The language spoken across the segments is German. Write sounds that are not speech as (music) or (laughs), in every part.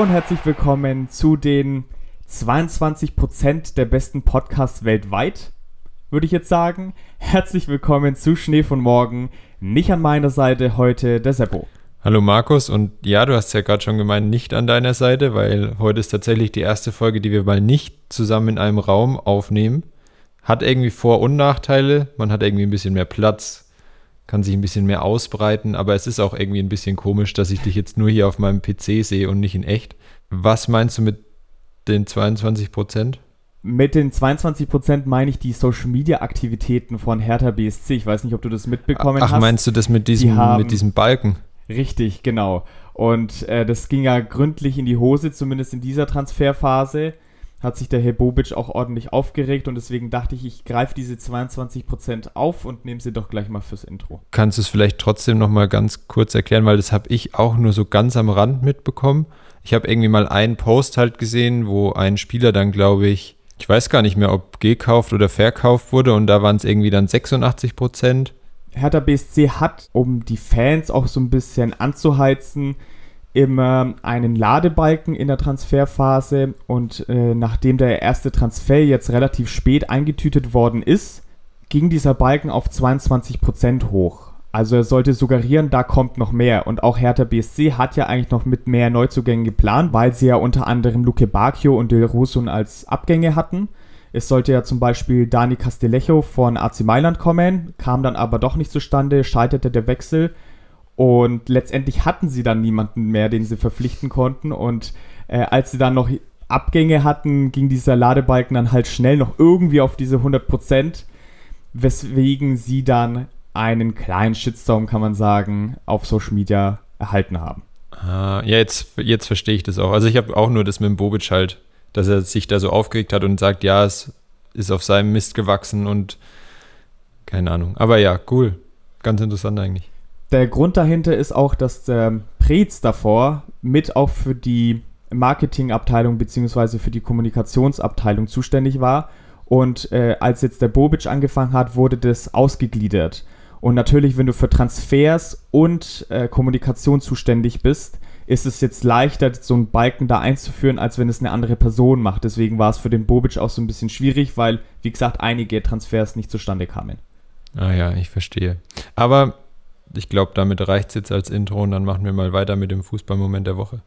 Und herzlich willkommen zu den 22% der besten Podcasts weltweit, würde ich jetzt sagen. Herzlich willkommen zu Schnee von morgen. Nicht an meiner Seite heute der Seppo. Hallo Markus und ja, du hast ja gerade schon gemeint, nicht an deiner Seite, weil heute ist tatsächlich die erste Folge, die wir mal nicht zusammen in einem Raum aufnehmen. Hat irgendwie Vor- und Nachteile. Man hat irgendwie ein bisschen mehr Platz, kann sich ein bisschen mehr ausbreiten, aber es ist auch irgendwie ein bisschen komisch, dass ich dich jetzt nur hier auf meinem PC sehe und nicht in echt. Was meinst du mit den 22 Prozent? Mit den 22 Prozent meine ich die Social Media Aktivitäten von Hertha BSC. Ich weiß nicht, ob du das mitbekommen Ach, hast. Ach, meinst du das mit diesem, haben, mit diesem Balken? Richtig, genau. Und äh, das ging ja gründlich in die Hose, zumindest in dieser Transferphase hat sich der Herr Bobic auch ordentlich aufgeregt und deswegen dachte ich, ich greife diese 22% auf und nehme sie doch gleich mal fürs Intro. Kannst du es vielleicht trotzdem noch mal ganz kurz erklären, weil das habe ich auch nur so ganz am Rand mitbekommen. Ich habe irgendwie mal einen Post halt gesehen, wo ein Spieler dann, glaube ich, ich weiß gar nicht mehr, ob gekauft oder verkauft wurde und da waren es irgendwie dann 86 Prozent. Hertha BSC hat, um die Fans auch so ein bisschen anzuheizen, immer einen Ladebalken in der Transferphase und äh, nachdem der erste Transfer jetzt relativ spät eingetütet worden ist, ging dieser Balken auf 22% hoch. Also er sollte suggerieren, da kommt noch mehr. Und auch Hertha BSC hat ja eigentlich noch mit mehr Neuzugängen geplant, weil sie ja unter anderem Luke Bacchio und Del Rusun als Abgänge hatten. Es sollte ja zum Beispiel Dani Castellejo von AC Mailand kommen, kam dann aber doch nicht zustande, scheiterte der Wechsel und letztendlich hatten sie dann niemanden mehr, den sie verpflichten konnten. Und äh, als sie dann noch Abgänge hatten, ging dieser Ladebalken dann halt schnell noch irgendwie auf diese 100%, weswegen sie dann einen kleinen Shitstorm, kann man sagen, auf Social Media erhalten haben. Ah, ja, jetzt, jetzt verstehe ich das auch. Also ich habe auch nur das mit dem Bobic halt, dass er sich da so aufgeregt hat und sagt, ja, es ist auf seinem Mist gewachsen und keine Ahnung. Aber ja, cool. Ganz interessant eigentlich. Der Grund dahinter ist auch, dass der Prez davor mit auch für die Marketingabteilung bzw. für die Kommunikationsabteilung zuständig war. Und äh, als jetzt der Bobic angefangen hat, wurde das ausgegliedert. Und natürlich, wenn du für Transfers und äh, Kommunikation zuständig bist, ist es jetzt leichter, so einen Balken da einzuführen, als wenn es eine andere Person macht. Deswegen war es für den Bobic auch so ein bisschen schwierig, weil, wie gesagt, einige Transfers nicht zustande kamen. Ah ja, ich verstehe. Aber ich glaube, damit reicht es jetzt als Intro und dann machen wir mal weiter mit dem Fußballmoment der Woche.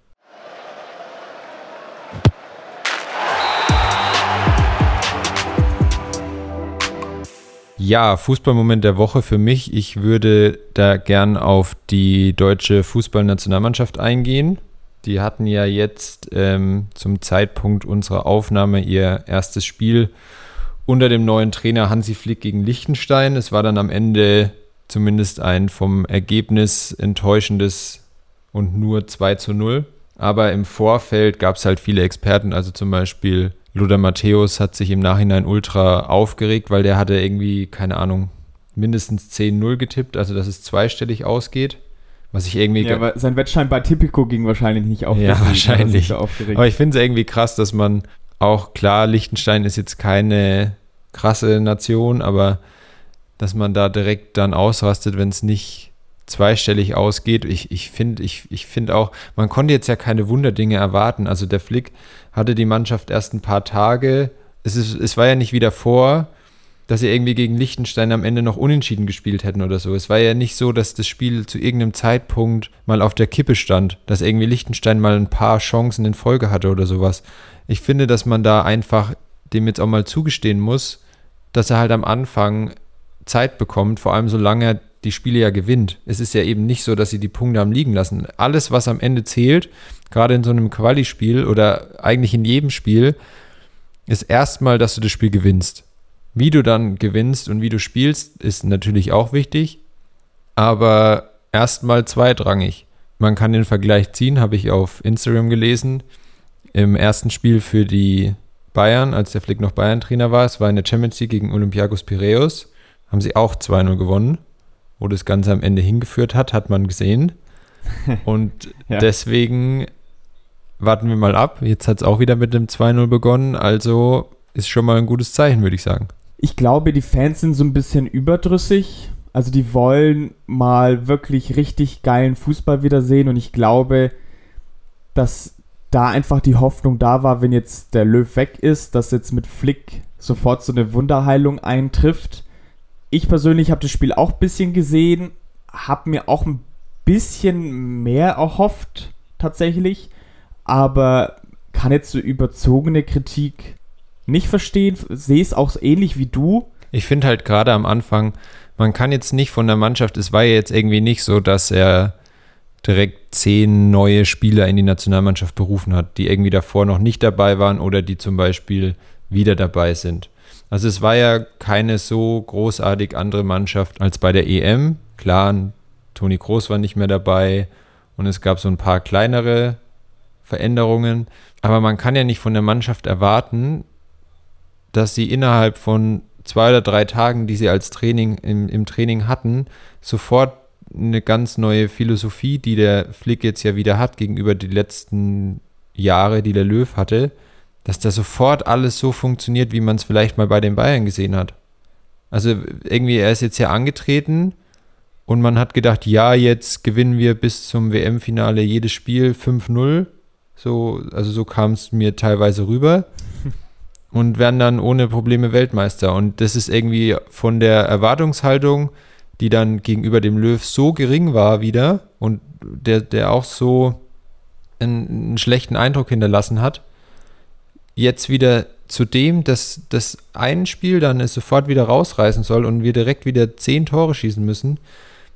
Ja, Fußballmoment der Woche für mich. Ich würde da gern auf die deutsche Fußballnationalmannschaft eingehen. Die hatten ja jetzt ähm, zum Zeitpunkt unserer Aufnahme ihr erstes Spiel unter dem neuen Trainer Hansi Flick gegen Liechtenstein. Es war dann am Ende zumindest ein vom Ergebnis enttäuschendes und nur 2 zu 0. Aber im Vorfeld gab es halt viele Experten, also zum Beispiel Luder Matthäus hat sich im Nachhinein ultra aufgeregt, weil der hatte irgendwie, keine Ahnung, mindestens 10-0 getippt, also dass es zweistellig ausgeht. Was ich irgendwie. Ja, aber sein Wettschein bei Tipico ging wahrscheinlich nicht auf. Ja, wahrscheinlich. Aber ich finde es irgendwie krass, dass man auch, klar, Liechtenstein ist jetzt keine krasse Nation, aber dass man da direkt dann ausrastet, wenn es nicht zweistellig ausgeht. Ich, ich finde ich, ich find auch, man konnte jetzt ja keine Wunderdinge erwarten. Also der Flick hatte die Mannschaft erst ein paar Tage. Es, ist, es war ja nicht wieder vor, dass sie irgendwie gegen Liechtenstein am Ende noch unentschieden gespielt hätten oder so. Es war ja nicht so, dass das Spiel zu irgendeinem Zeitpunkt mal auf der Kippe stand, dass irgendwie Liechtenstein mal ein paar Chancen in Folge hatte oder sowas. Ich finde, dass man da einfach dem jetzt auch mal zugestehen muss, dass er halt am Anfang Zeit bekommt, vor allem solange er die Spiele ja gewinnt. Es ist ja eben nicht so, dass sie die Punkte haben liegen lassen. Alles, was am Ende zählt, gerade in so einem Quali-Spiel oder eigentlich in jedem Spiel, ist erstmal, dass du das Spiel gewinnst. Wie du dann gewinnst und wie du spielst, ist natürlich auch wichtig, aber erstmal zweitrangig. Man kann den Vergleich ziehen, habe ich auf Instagram gelesen. Im ersten Spiel für die Bayern, als der Flick noch Bayern-Trainer war, es war in der Champions League gegen Olympiakos Piraeus, haben sie auch 2-0 gewonnen. Wo das Ganze am Ende hingeführt hat, hat man gesehen. (laughs) Und ja. deswegen warten wir mal ab. Jetzt hat es auch wieder mit dem 2-0 begonnen. Also ist schon mal ein gutes Zeichen, würde ich sagen. Ich glaube, die Fans sind so ein bisschen überdrüssig. Also die wollen mal wirklich richtig geilen Fußball wiedersehen. Und ich glaube, dass da einfach die Hoffnung da war, wenn jetzt der Löw weg ist, dass jetzt mit Flick sofort so eine Wunderheilung eintrifft. Ich persönlich habe das Spiel auch ein bisschen gesehen, habe mir auch ein bisschen mehr erhofft, tatsächlich, aber kann jetzt so überzogene Kritik nicht verstehen, sehe es auch ähnlich wie du. Ich finde halt gerade am Anfang, man kann jetzt nicht von der Mannschaft, es war ja jetzt irgendwie nicht so, dass er direkt zehn neue Spieler in die Nationalmannschaft berufen hat, die irgendwie davor noch nicht dabei waren oder die zum Beispiel wieder dabei sind. Also es war ja keine so großartig andere Mannschaft als bei der EM. Klar, Toni Groß war nicht mehr dabei und es gab so ein paar kleinere Veränderungen. Aber man kann ja nicht von der Mannschaft erwarten, dass sie innerhalb von zwei oder drei Tagen, die sie als Training im, im Training hatten, sofort eine ganz neue Philosophie, die der Flick jetzt ja wieder hat gegenüber die letzten Jahre, die der Löw hatte, dass da sofort alles so funktioniert, wie man es vielleicht mal bei den Bayern gesehen hat. Also irgendwie, er ist jetzt ja angetreten und man hat gedacht, ja, jetzt gewinnen wir bis zum WM-Finale jedes Spiel 5-0. So, also so kam es mir teilweise rüber. (laughs) Und werden dann ohne Probleme Weltmeister. Und das ist irgendwie von der Erwartungshaltung, die dann gegenüber dem Löw so gering war wieder und der, der auch so einen, einen schlechten Eindruck hinterlassen hat, jetzt wieder zu dem, dass das ein Spiel dann es sofort wieder rausreißen soll und wir direkt wieder zehn Tore schießen müssen,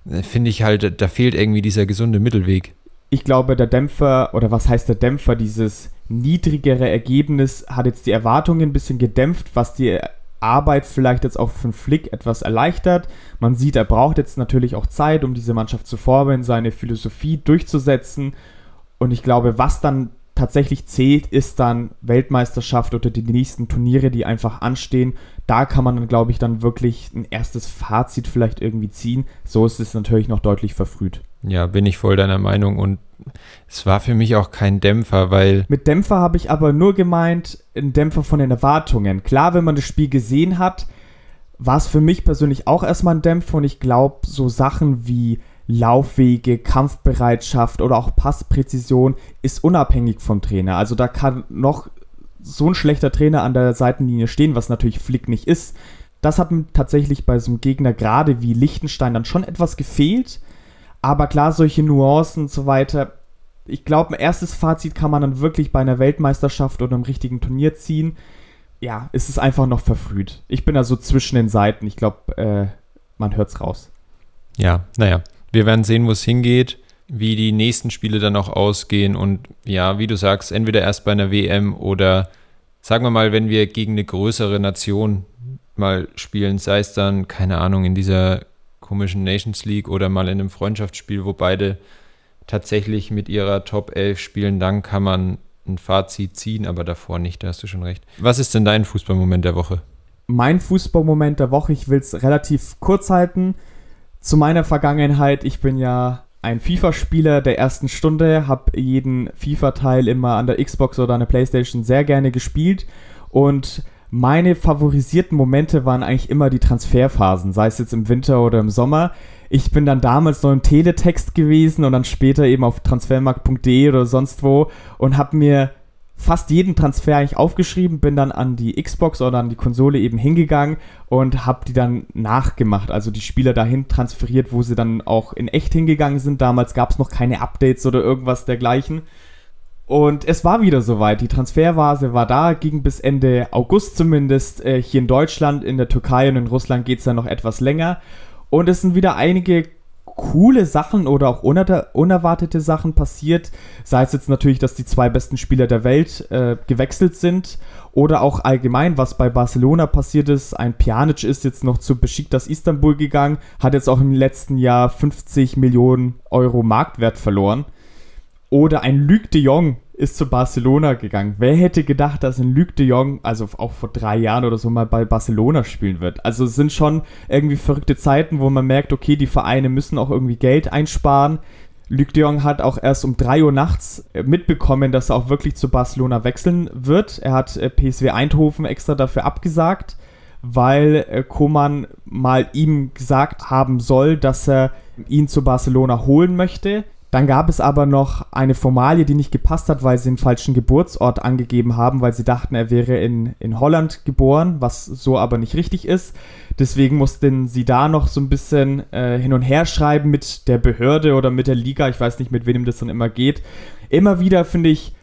äh, finde ich halt, da fehlt irgendwie dieser gesunde Mittelweg. Ich glaube, der Dämpfer, oder was heißt der Dämpfer, dieses niedrigere Ergebnis hat jetzt die Erwartungen ein bisschen gedämpft, was die Arbeit vielleicht jetzt auch für Flick etwas erleichtert. Man sieht, er braucht jetzt natürlich auch Zeit, um diese Mannschaft zu formen, seine Philosophie durchzusetzen. Und ich glaube, was dann tatsächlich zählt, ist dann Weltmeisterschaft oder die nächsten Turniere, die einfach anstehen. Da kann man dann, glaube ich, dann wirklich ein erstes Fazit vielleicht irgendwie ziehen. So ist es natürlich noch deutlich verfrüht. Ja, bin ich voll deiner Meinung und es war für mich auch kein Dämpfer, weil. Mit Dämpfer habe ich aber nur gemeint, ein Dämpfer von den Erwartungen. Klar, wenn man das Spiel gesehen hat, war es für mich persönlich auch erstmal ein Dämpfer und ich glaube, so Sachen wie Laufwege, Kampfbereitschaft oder auch Passpräzision ist unabhängig vom Trainer. Also da kann noch so ein schlechter Trainer an der Seitenlinie stehen, was natürlich Flick nicht ist. Das hat mir tatsächlich bei so einem Gegner gerade wie Liechtenstein dann schon etwas gefehlt. Aber klar, solche Nuancen und so weiter. Ich glaube, ein erstes Fazit kann man dann wirklich bei einer Weltmeisterschaft oder einem richtigen Turnier ziehen. Ja, es ist einfach noch verfrüht. Ich bin da so zwischen den Seiten. Ich glaube, äh, man hört's raus. Ja, naja wir werden sehen, wo es hingeht, wie die nächsten Spiele dann auch ausgehen und ja, wie du sagst, entweder erst bei einer WM oder sagen wir mal, wenn wir gegen eine größere Nation mal spielen, sei es dann, keine Ahnung, in dieser komischen Nations League oder mal in einem Freundschaftsspiel, wo beide tatsächlich mit ihrer Top 11 spielen, dann kann man ein Fazit ziehen, aber davor nicht, da hast du schon recht. Was ist denn dein Fußballmoment der Woche? Mein Fußballmoment der Woche, ich will es relativ kurz halten zu meiner Vergangenheit, ich bin ja ein FIFA-Spieler der ersten Stunde, habe jeden FIFA-Teil immer an der Xbox oder an der Playstation sehr gerne gespielt und meine favorisierten Momente waren eigentlich immer die Transferphasen, sei es jetzt im Winter oder im Sommer. Ich bin dann damals noch im Teletext gewesen und dann später eben auf transfermarkt.de oder sonst wo und habe mir fast jeden Transfer eigentlich aufgeschrieben, bin dann an die Xbox oder an die Konsole eben hingegangen und habe die dann nachgemacht, also die Spieler dahin transferiert, wo sie dann auch in echt hingegangen sind. Damals gab es noch keine Updates oder irgendwas dergleichen. Und es war wieder soweit. Die Transferphase war da, ging bis Ende August zumindest. Äh, hier in Deutschland, in der Türkei und in Russland geht es dann noch etwas länger. Und es sind wieder einige coole Sachen oder auch uner unerwartete Sachen passiert. Sei es jetzt natürlich, dass die zwei besten Spieler der Welt äh, gewechselt sind oder auch allgemein, was bei Barcelona passiert ist. Ein Pjanic ist jetzt noch zu Besiktas Istanbul gegangen, hat jetzt auch im letzten Jahr 50 Millionen Euro Marktwert verloren. Oder ein Luc de Jong ist zu Barcelona gegangen. Wer hätte gedacht, dass ein Luc de Jong, also auch vor drei Jahren oder so, mal bei Barcelona spielen wird? Also es sind schon irgendwie verrückte Zeiten, wo man merkt, okay, die Vereine müssen auch irgendwie Geld einsparen. Luc de Jong hat auch erst um 3 Uhr nachts äh, mitbekommen, dass er auch wirklich zu Barcelona wechseln wird. Er hat äh, PSW Eindhoven extra dafür abgesagt, weil äh, Koman mal ihm gesagt haben soll, dass er ihn zu Barcelona holen möchte Dann gab es aber noch eine Formalie, die nicht gepasst hat, weil sie den falschen Geburtsort angegeben haben, weil sie dachten, er wäre in, in Holland geboren, was so aber nicht richtig ist. Deswegen mussten sie da noch so ein bisschen äh, hin und her schreiben mit der Behörde oder mit der Liga. Ich weiß nicht, mit wem das dann immer geht. Immer wieder finde ich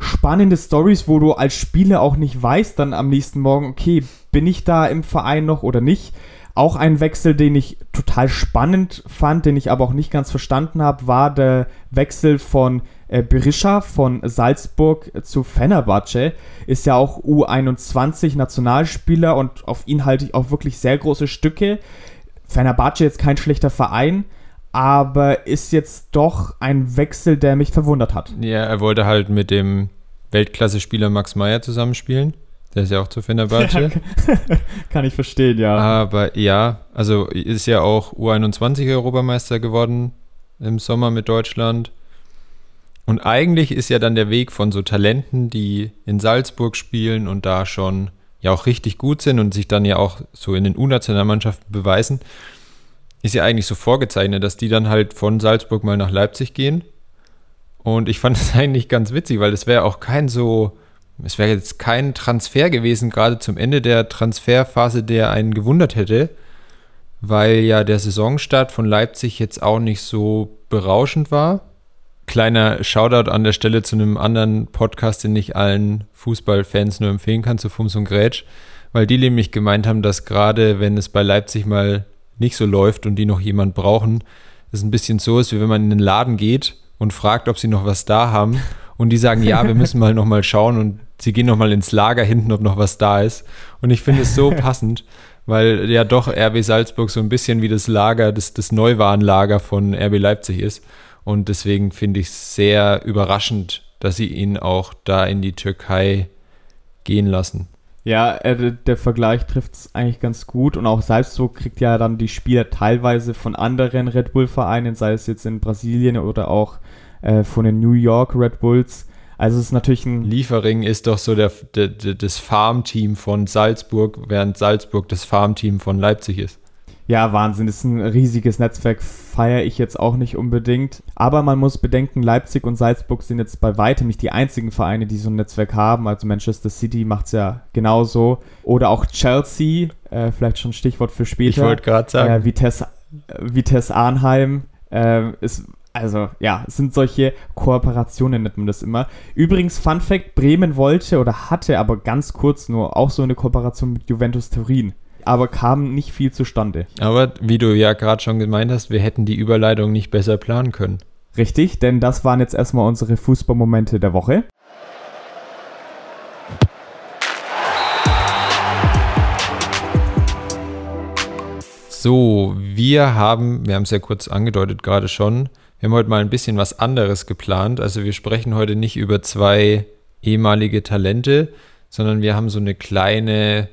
spannende Stories, wo du als Spieler auch nicht weißt, dann am nächsten Morgen, okay, bin ich da im Verein noch oder nicht. Auch ein Wechsel, den ich total spannend fand, den ich aber auch nicht ganz verstanden habe, war der Wechsel von äh, Berisha von Salzburg zu Fenerbahce. Ist ja auch U21 Nationalspieler und auf ihn halte ich auch wirklich sehr große Stücke. Fenerbahce jetzt kein schlechter Verein, aber ist jetzt doch ein Wechsel, der mich verwundert hat. Ja, er wollte halt mit dem Weltklasse-Spieler Max Meyer zusammenspielen. Der ist ja auch zu Fenerbahce. (laughs) (laughs) Kann ich verstehen, ja. Aber ja, also ist ja auch U21-Europameister geworden im Sommer mit Deutschland. Und eigentlich ist ja dann der Weg von so Talenten, die in Salzburg spielen und da schon ja auch richtig gut sind und sich dann ja auch so in den U-Nationalmannschaften beweisen, ist ja eigentlich so vorgezeichnet, dass die dann halt von Salzburg mal nach Leipzig gehen. Und ich fand (laughs) das eigentlich ganz witzig, weil es wäre auch kein so es wäre jetzt kein Transfer gewesen, gerade zum Ende der Transferphase, der einen gewundert hätte, weil ja der Saisonstart von Leipzig jetzt auch nicht so berauschend war. Kleiner Shoutout an der Stelle zu einem anderen Podcast, den ich allen Fußballfans nur empfehlen kann, zu Fums und Grätsch, weil die nämlich gemeint haben, dass gerade wenn es bei Leipzig mal nicht so läuft und die noch jemand brauchen, es ein bisschen so ist, wie wenn man in den Laden geht und fragt, ob sie noch was da haben und die sagen, ja, wir müssen mal nochmal schauen und sie gehen nochmal ins Lager hinten, ob noch was da ist. Und ich finde es so (laughs) passend, weil ja doch RB Salzburg so ein bisschen wie das Lager, das, das Neuwarenlager von RB Leipzig ist. Und deswegen finde ich es sehr überraschend, dass sie ihn auch da in die Türkei gehen lassen. Ja, äh, der Vergleich trifft es eigentlich ganz gut und auch Salzburg kriegt ja dann die Spieler teilweise von anderen Red Bull-Vereinen, sei es jetzt in Brasilien oder auch äh, von den New York Red Bulls. Also es ist natürlich ein. Liefering ist doch so der, der, der das Farmteam von Salzburg, während Salzburg das Farmteam von Leipzig ist. Ja, Wahnsinn, das ist ein riesiges Netzwerk, feiere ich jetzt auch nicht unbedingt. Aber man muss bedenken, Leipzig und Salzburg sind jetzt bei weitem nicht die einzigen Vereine, die so ein Netzwerk haben. Also Manchester City macht es ja genauso. Oder auch Chelsea, äh, vielleicht schon ein Stichwort für später. Ich wollte gerade sagen. Äh, Vitesse, Vitesse Arnheim äh, ist also ja, es sind solche Kooperationen, nennt man das immer. Übrigens, Fun Fact: Bremen wollte oder hatte aber ganz kurz nur auch so eine Kooperation mit Juventus Turin. Aber kam nicht viel zustande. Aber wie du ja gerade schon gemeint hast, wir hätten die Überleitung nicht besser planen können. Richtig, denn das waren jetzt erstmal unsere Fußballmomente der Woche. So, wir haben, wir haben es ja kurz angedeutet gerade schon, wir haben heute mal ein bisschen was anderes geplant. Also wir sprechen heute nicht über zwei ehemalige Talente, sondern wir haben so eine kleine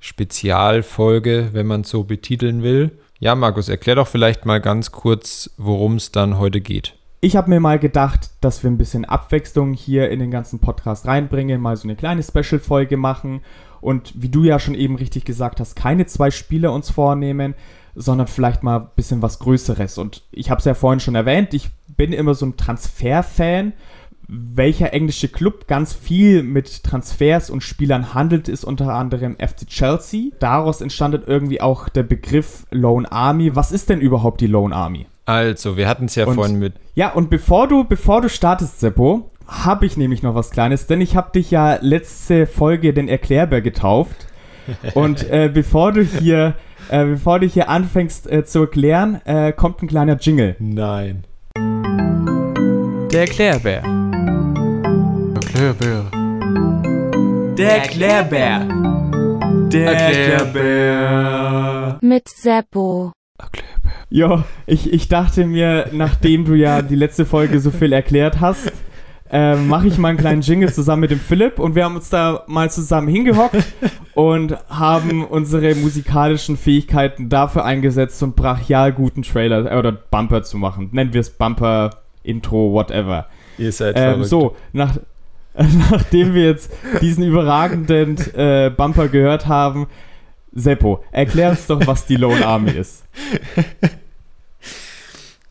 Spezialfolge, wenn man es so betiteln will. Ja, Markus, erklär doch vielleicht mal ganz kurz, worum es dann heute geht. Ich habe mir mal gedacht, dass wir ein bisschen Abwechslung hier in den ganzen Podcast reinbringen, mal so eine kleine Special-Folge machen und wie du ja schon eben richtig gesagt hast, keine zwei Spieler uns vornehmen, sondern vielleicht mal ein bisschen was Größeres. Und ich habe es ja vorhin schon erwähnt, ich bin immer so ein Transfer-Fan. Welcher englische Club ganz viel mit Transfers und Spielern handelt, ist unter anderem FC Chelsea. Daraus entstand irgendwie auch der Begriff Lone Army. Was ist denn überhaupt die Lone Army? Also, wir hatten es ja und, vorhin mit. Ja, und bevor du, bevor du startest, Seppo, habe ich nämlich noch was Kleines, denn ich habe dich ja letzte Folge den Erklärbär getauft. (laughs) und äh, bevor du hier äh, bevor du hier anfängst äh, zu erklären, äh, kommt ein kleiner Jingle. Nein. Der Erklärbär. Erklärbär. Der Erklärbär. Der Erklärbär. Mit Seppo. Erklärbär. Jo, ich, ich dachte mir, nachdem du ja die letzte Folge so viel erklärt hast, äh, mache ich mal einen kleinen Jingle zusammen mit dem Philipp und wir haben uns da mal zusammen hingehockt und haben unsere musikalischen Fähigkeiten dafür eingesetzt, so einen brachial guten Trailer äh, oder Bumper zu machen. Nennen wir es Bumper, Intro, whatever. Ihr seid ähm, So, nach, (laughs) nachdem wir jetzt diesen überragenden äh, Bumper gehört haben, Seppo, erklär uns doch, was die Lone Army ist. (laughs)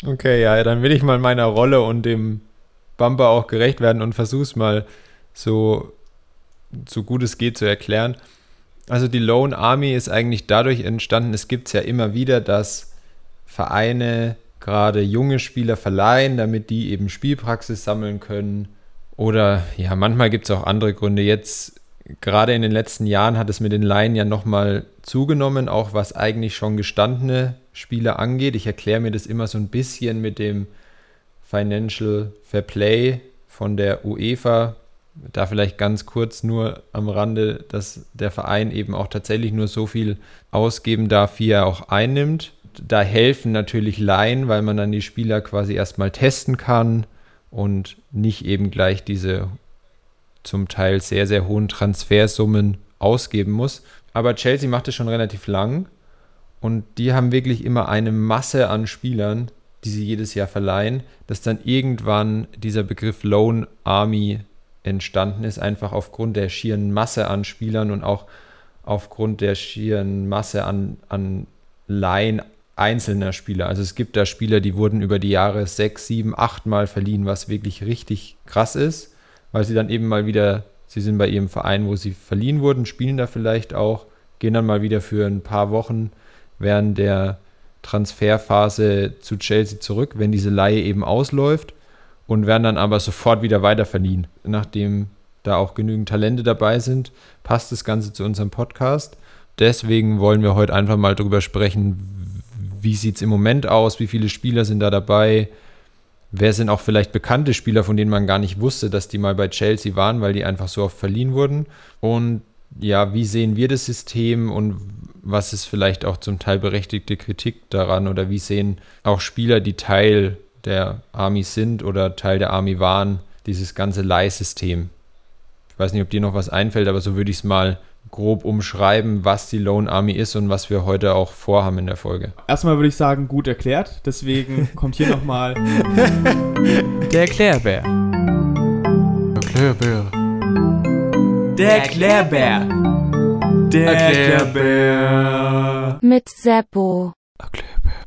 Okay, ja, dann will ich mal meiner Rolle und dem Bumper auch gerecht werden und versuch's mal so, so gut es geht zu erklären. Also die Lone Army ist eigentlich dadurch entstanden, es gibt es ja immer wieder, dass Vereine gerade junge Spieler verleihen, damit die eben Spielpraxis sammeln können. Oder ja, manchmal gibt es auch andere Gründe. Jetzt, gerade in den letzten Jahren, hat es mit den Laien ja nochmal zugenommen, auch was eigentlich schon gestandene Spieler angeht. Ich erkläre mir das immer so ein bisschen mit dem Financial Fair Play von der UEFA. Da vielleicht ganz kurz nur am Rande, dass der Verein eben auch tatsächlich nur so viel ausgeben darf, wie er auch einnimmt. Da helfen natürlich Laien, weil man dann die Spieler quasi erstmal testen kann und nicht eben gleich diese zum Teil sehr, sehr hohen Transfersummen ausgeben muss. Aber Chelsea macht es schon relativ lang und die haben wirklich immer eine Masse an Spielern, die sie jedes Jahr verleihen, dass dann irgendwann dieser Begriff Lone Army entstanden ist, einfach aufgrund der schieren Masse an Spielern und auch aufgrund der schieren Masse an, an Laien einzelner Spieler. Also es gibt da Spieler, die wurden über die Jahre sechs, sieben, acht Mal verliehen, was wirklich richtig krass ist, weil sie dann eben mal wieder, sie sind bei ihrem Verein, wo sie verliehen wurden, spielen da vielleicht auch, gehen dann mal wieder für ein paar Wochen während der Transferphase zu Chelsea zurück, wenn diese Laie eben ausläuft und werden dann aber sofort wieder weiter verliehen. Nachdem da auch genügend Talente dabei sind, passt das Ganze zu unserem Podcast. Deswegen wollen wir heute einfach mal darüber sprechen, wie sieht es im Moment aus, wie viele Spieler sind da dabei, wer sind auch vielleicht bekannte Spieler, von denen man gar nicht wusste, dass die mal bei Chelsea waren, weil die einfach so oft verliehen wurden. Und ja, wie sehen wir das System und was ist vielleicht auch zum Teil berechtigte Kritik daran oder wie sehen auch Spieler, die Teil der Army sind oder Teil der Army waren, dieses ganze Leihsystem. Ich weiß nicht, ob dir noch was einfällt, aber so würde ich es mal grob umschreiben, was die Lone Army ist und was wir heute auch vorhaben in der Folge. Erstmal würde ich sagen, gut erklärt. Deswegen (laughs) kommt hier nochmal der Erklärbär. Erklärbär. Der Erklärbär. Der Erklärbär. Mit Seppo.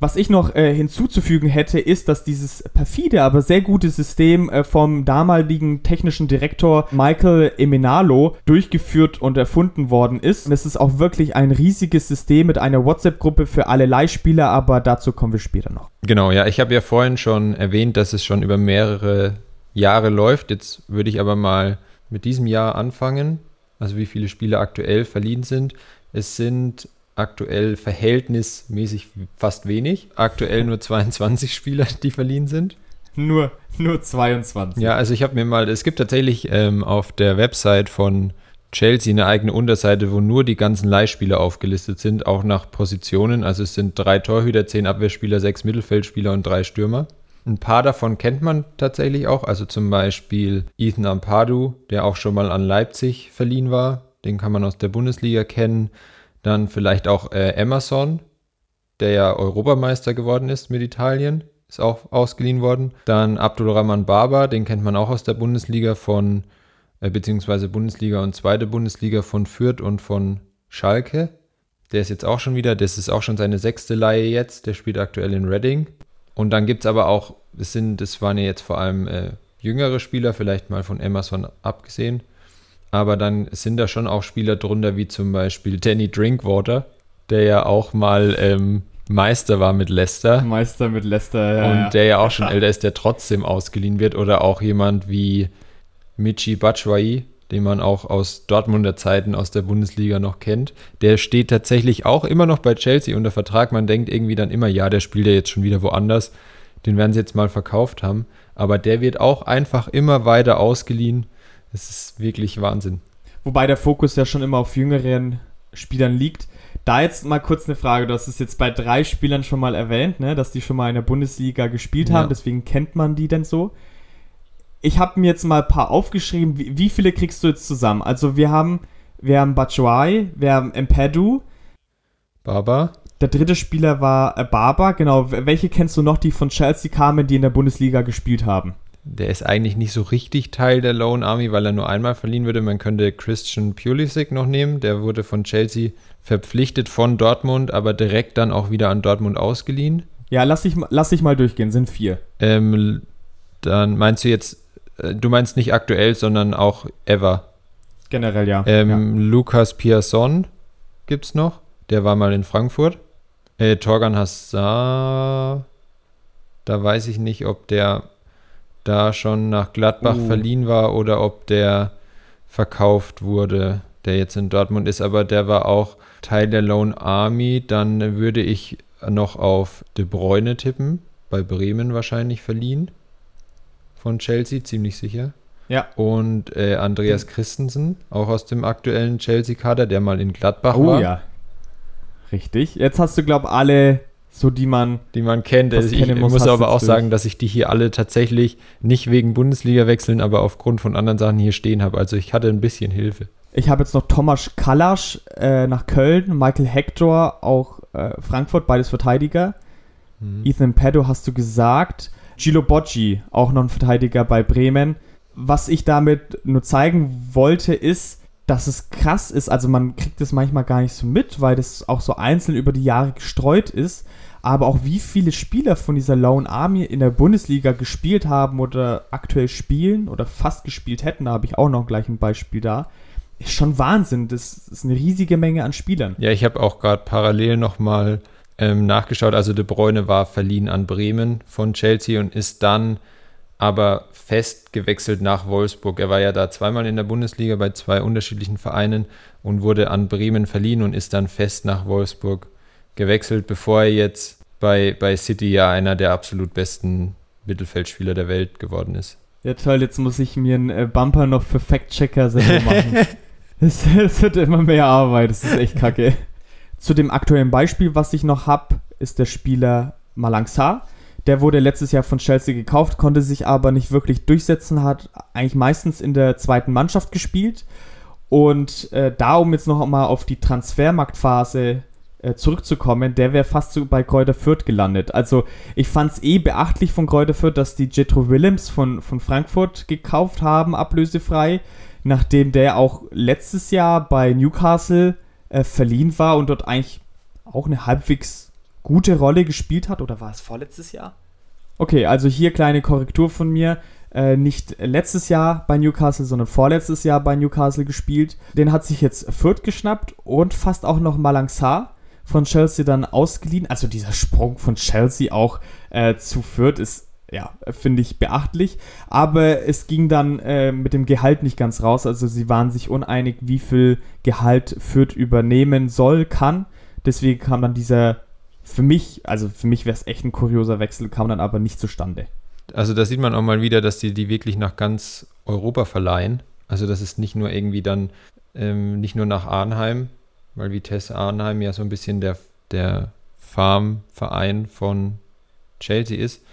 Was ich noch äh, hinzuzufügen hätte, ist, dass dieses perfide, aber sehr gute System äh, vom damaligen technischen Direktor Michael Emenalo durchgeführt und erfunden worden ist. Und es ist auch wirklich ein riesiges System mit einer WhatsApp-Gruppe für alle Leihspieler, aber dazu kommen wir später noch. Genau, ja, ich habe ja vorhin schon erwähnt, dass es schon über mehrere Jahre läuft. Jetzt würde ich aber mal mit diesem Jahr anfangen, also wie viele Spiele aktuell verliehen sind. Es sind aktuell verhältnismäßig fast wenig. Aktuell nur 22 (laughs) Spieler, die verliehen sind. Nur, nur 22. Ja, also ich habe mir mal, es gibt tatsächlich ähm, auf der Website von Chelsea eine eigene Unterseite, wo nur die ganzen Leihspieler aufgelistet sind, auch nach Positionen. Also es sind drei Torhüter, zehn Abwehrspieler, sechs Mittelfeldspieler und drei Stürmer. Ein paar davon kennt man tatsächlich auch, also zum Beispiel Ethan Ampadu, der auch schon mal an Leipzig verliehen war. Den kann man aus der Bundesliga kennen. Dann vielleicht auch äh, Emerson, der ja Europameister geworden ist mit Italien, ist auch ausgeliehen worden. Dann Abdulrahman Baba, den kennt man auch aus der Bundesliga von, äh, beziehungsweise Bundesliga und zweite Bundesliga von Fürth und von Schalke. Der ist jetzt auch schon wieder, das ist auch schon seine sechste Leihe jetzt, der spielt aktuell in Reading. Und dann gibt es aber auch, es sind, das waren ja jetzt vor allem äh, jüngere Spieler, vielleicht mal von Emerson abgesehen. Aber dann sind da schon auch Spieler drunter, wie zum Beispiel Danny Drinkwater, der ja auch mal ähm, Meister war mit Leicester. Meister mit Leicester, ja. Und der ja auch schon älter ist, der trotzdem ausgeliehen wird. Oder auch jemand wie Michi Batshuayi, den man auch aus Dortmunder Zeiten aus der Bundesliga noch kennt. Der steht tatsächlich auch immer noch bei Chelsea unter Vertrag. Man denkt irgendwie dann immer, ja, der spielt ja jetzt schon wieder woanders. Den werden sie jetzt mal verkauft haben. Aber der wird auch einfach immer weiter ausgeliehen. Das ist wirklich Wahnsinn. Wobei der Fokus ja schon immer auf jüngeren Spielern liegt. Da jetzt mal kurz eine Frage. Du hast es jetzt bei drei Spielern schon mal erwähnt, ne, dass die schon mal in der Bundesliga gespielt haben. Ja. Deswegen kennt man die denn so ich habe mir jetzt mal ein paar aufgeschrieben. Wie, wie, viele kriegst du jetzt zusammen? Also wir haben, wir haben Batshuayi, wir haben Empedu. Baba. Der dritte Spieler war äh, Baba, genau. Welche kennst du noch, die von Chelsea kamen, die in der Bundesliga gespielt haben? Der ist eigentlich nicht so richtig Teil der Lone Army, weil er nur einmal verliehen würde. Man könnte Christian Pulisic noch nehmen. Der wurde von Chelsea verpflichtet von Dortmund, aber direkt dann auch wieder an Dortmund ausgeliehen. Ja, lass dich, lass dich mal durchgehen, sind vier. Ähm, dann meinst du jetzt, du meinst nicht aktuell, sondern auch ever. Generell, ja. Ähm, ja. Lukas Pierson gibt's noch. Der war mal in Frankfurt. Äh, Torgan Hassar, da weiß ich nicht, ob der da schon nach Gladbach uh. verliehen war oder ob der verkauft wurde, der jetzt in Dortmund ist, aber der war auch Teil der Lone Army. Dann würde ich noch auf De Bruyne tippen, bei Bremen wahrscheinlich verliehen. Von Chelsea, ziemlich sicher. Ja. Und äh, Andreas Christensen, auch aus dem aktuellen Chelsea-Kader, der mal in Gladbach oh, war. Oh ja. Richtig. Jetzt hast du, glaube ich, alle so die man die man kennt. Also ich muss, muss aber auch durch. sagen, dass ich die hier alle tatsächlich nicht wegen Bundesliga wechseln, aber aufgrund von anderen Sachen hier stehen habe. Also ich hatte ein bisschen Hilfe. Ich habe jetzt noch Thomas Kalasch äh, nach Köln, Michael Hector, auch äh, Frankfurt, beides Verteidiger. Mhm. Ethan Pedo hast du gesagt. Gilo Bocci, auch noch ein Verteidiger bei Bremen. Was ich damit nur zeigen wollte, ist, dass es krass ist. Also man kriegt es manchmal gar nicht so mit, weil das auch so einzeln über die Jahre gestreut ist aber auch wie viele Spieler von dieser Lone Army in der Bundesliga gespielt haben oder aktuell spielen oder fast gespielt hätten, da habe ich auch noch gleich ein Beispiel da, ist schon Wahnsinn. Das ist eine riesige Menge an Spielern. Ja, ich habe auch gerade parallel nochmal ähm, nachgeschaut. Also De Bruyne war verliehen an Bremen von Chelsea und ist dann aber fest gewechselt nach Wolfsburg. Er war ja da zweimal in der Bundesliga bei zwei unterschiedlichen Vereinen und wurde an Bremen verliehen und ist dann fest nach Wolfsburg gewechselt, bevor er jetzt bei, bei City ja einer der absolut besten Mittelfeldspieler der Welt geworden ist. Ja toll, jetzt muss ich mir einen äh, Bumper noch für Fact-Checker selber machen. (laughs) Es wird immer mehr Arbeit, das ist echt kacke. Zu dem aktuellen Beispiel, was ich noch habe, ist der Spieler Malangsar. Der wurde letztes Jahr von Chelsea gekauft, konnte sich aber nicht wirklich durchsetzen, hat eigentlich meistens in der zweiten Mannschaft gespielt. Und äh, da, um jetzt noch mal auf die Transfermarktphase äh, zurückzukommen, der wäre fast so bei Kräuter Fürth gelandet. Also ich fand es eh beachtlich von Kräuter Fürth, dass die Jetro Willems von, von Frankfurt gekauft haben, ablösefrei, nachdem der auch letztes Jahr bei Newcastle äh, verliehen war und dort eigentlich auch eine halbwegs gute Rolle gespielt hat. Oder war es vorletztes Jahr? Okay, also hier kleine Korrektur von mir. Äh, nicht letztes Jahr bei Newcastle, sondern vorletztes Jahr bei Newcastle gespielt. Den hat sich jetzt Fürth geschnappt und fast auch noch Malangsar von Chelsea dann ausgeliehen. Also dieser Sprung von Chelsea auch äh, zu Fürth ist, ja, finde ich beachtlich. Aber es ging dann äh, mit dem Gehalt nicht ganz raus. Also sie waren sich uneinig, wie viel Gehalt Fürth übernehmen soll, kann. Deswegen kam dann dieser, für mich, also für mich wäre es echt ein kurioser Wechsel, kam dann aber nicht zustande. Also da sieht man auch mal wieder, dass die die wirklich nach ganz Europa verleihen. Also das ist nicht nur irgendwie dann, ähm, nicht nur nach Arnheim, weil Vitesse Arnheim ja so ein bisschen der, der Farmverein von Chelsea ist.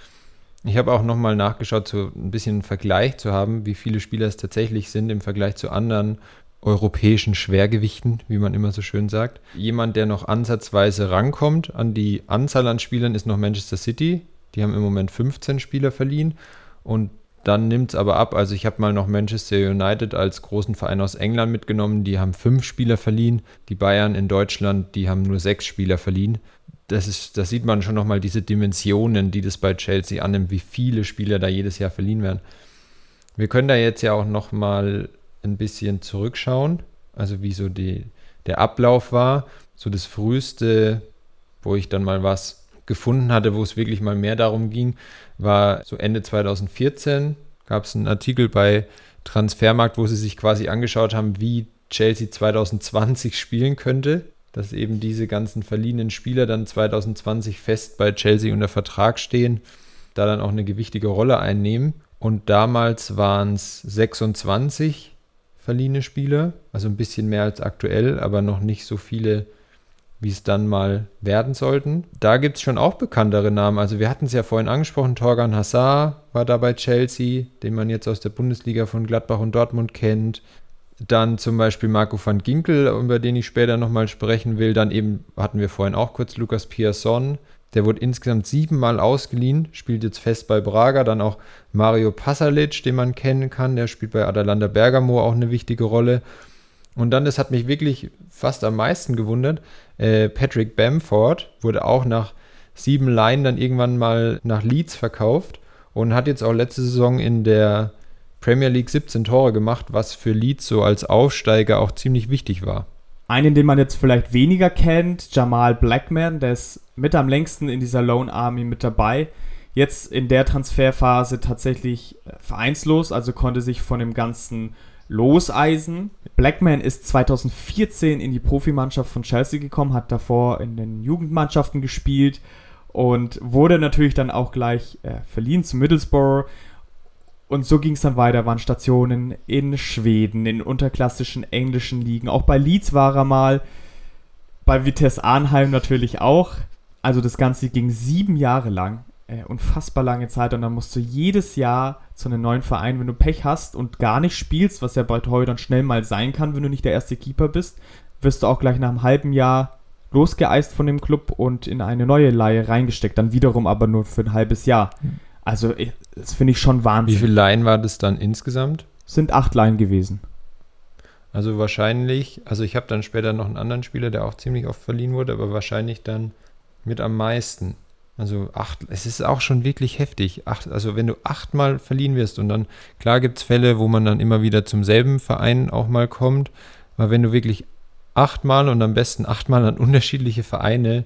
Ich habe auch nochmal nachgeschaut, so ein bisschen einen Vergleich zu haben, wie viele Spieler es tatsächlich sind im Vergleich zu anderen europäischen Schwergewichten, wie man immer so schön sagt. Jemand, der noch ansatzweise rankommt an die Anzahl an Spielern, ist noch Manchester City. Die haben im Moment 15 Spieler verliehen und dann nimmt es aber ab. Also ich habe mal noch Manchester United als großen Verein aus England mitgenommen. Die haben fünf Spieler verliehen. Die Bayern in Deutschland, die haben nur sechs Spieler verliehen. Das, ist, das sieht man schon nochmal diese Dimensionen, die das bei Chelsea annimmt, wie viele Spieler da jedes Jahr verliehen werden. Wir können da jetzt ja auch nochmal ein bisschen zurückschauen, also wie so die, der Ablauf war. So das früheste, wo ich dann mal was gefunden hatte, wo es wirklich mal mehr darum ging, war so Ende 2014 gab es einen Artikel bei Transfermarkt, wo sie sich quasi angeschaut haben, wie Chelsea 2020 spielen könnte, dass eben diese ganzen verliehenen Spieler dann 2020 fest bei Chelsea unter Vertrag stehen, da dann auch eine gewichtige Rolle einnehmen. Und damals waren es 26 verliehene Spieler, also ein bisschen mehr als aktuell, aber noch nicht so viele wie es dann mal werden sollten. Da gibt es schon auch bekanntere Namen. Also wir hatten es ja vorhin angesprochen, Torgan Hazard war da bei Chelsea, den man jetzt aus der Bundesliga von Gladbach und Dortmund kennt. Dann zum Beispiel Marco van Ginkel, über den ich später nochmal sprechen will. Dann eben hatten wir vorhin auch kurz Lukas Pierson. Der wurde insgesamt siebenmal ausgeliehen, spielt jetzt fest bei Braga. Dann auch Mario Pasalic, den man kennen kann. Der spielt bei Atalanta Bergamo auch eine wichtige Rolle. Und dann, das hat mich wirklich fast am meisten gewundert, äh, Patrick Bamford wurde auch nach sieben Laien dann irgendwann mal nach Leeds verkauft und hat jetzt auch letzte Saison in der Premier League 17 Tore gemacht, was für Leeds so als Aufsteiger auch ziemlich wichtig war. Einen, den man jetzt vielleicht weniger kennt, Jamal Blackman, der ist mit am längsten in dieser Lone Army mit dabei. Jetzt in der Transferphase tatsächlich äh, vereinslos, also konnte sich von dem ganzen loseisen. Blackman ist 2014 in die Profimannschaft von Chelsea gekommen, hat davor in den Jugendmannschaften gespielt und wurde natürlich dann auch gleich äh, verliehen zu Middlesbrough. Und so ging es dann weiter, waren Stationen in Schweden, in unterklassischen englischen Ligen. Auch bei Leeds war er mal, bei Vitesse Arnheim natürlich auch. Also das Ganze ging sieben Jahre lang äh, unfassbar lange Zeit und dann musst du jedes Jahr zu einem neuen Verein, wenn du Pech hast und gar nicht spielst, was ja bei Torhütern schnell mal sein kann, wenn du nicht der erste Keeper bist, wirst du auch gleich nach einem halben Jahr losgeeist von dem Club und in eine neue Leihe reingesteckt, dann wiederum aber nur für ein halbes Jahr. Also äh, das finde ich schon Wahnsinn. Wie viele Leihen war das dann insgesamt? Sind acht Leihen gewesen. Also wahrscheinlich, also ich habe dann später noch einen anderen Spieler, der auch ziemlich oft verliehen wurde, aber wahrscheinlich dann mit am meisten. Also acht, es ist auch schon wirklich heftig. Acht, also wenn du achtmal verliehen wirst und dann, klar gibt es Fälle, wo man dann immer wieder zum selben Verein auch mal kommt, aber wenn du wirklich achtmal und am besten achtmal an unterschiedliche Vereine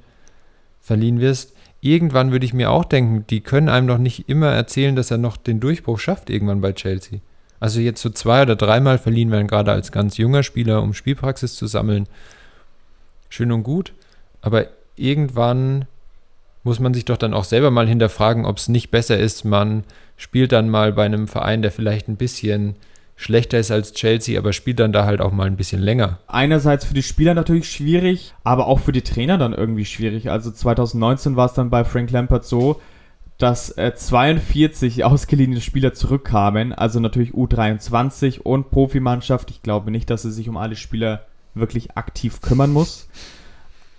verliehen wirst, irgendwann würde ich mir auch denken, die können einem doch nicht immer erzählen, dass er noch den Durchbruch schafft irgendwann bei Chelsea. Also jetzt so zwei oder dreimal verliehen werden, gerade als ganz junger Spieler, um Spielpraxis zu sammeln. Schön und gut, aber irgendwann muss man sich doch dann auch selber mal hinterfragen, ob es nicht besser ist, man spielt dann mal bei einem Verein, der vielleicht ein bisschen schlechter ist als Chelsea, aber spielt dann da halt auch mal ein bisschen länger. Einerseits für die Spieler natürlich schwierig, aber auch für die Trainer dann irgendwie schwierig. Also 2019 war es dann bei Frank Lampard so, dass äh, 42 (laughs) ausgeliehene Spieler zurückkamen, also natürlich U23 und Profimannschaft. Ich glaube nicht, dass er sich um alle Spieler wirklich aktiv kümmern muss.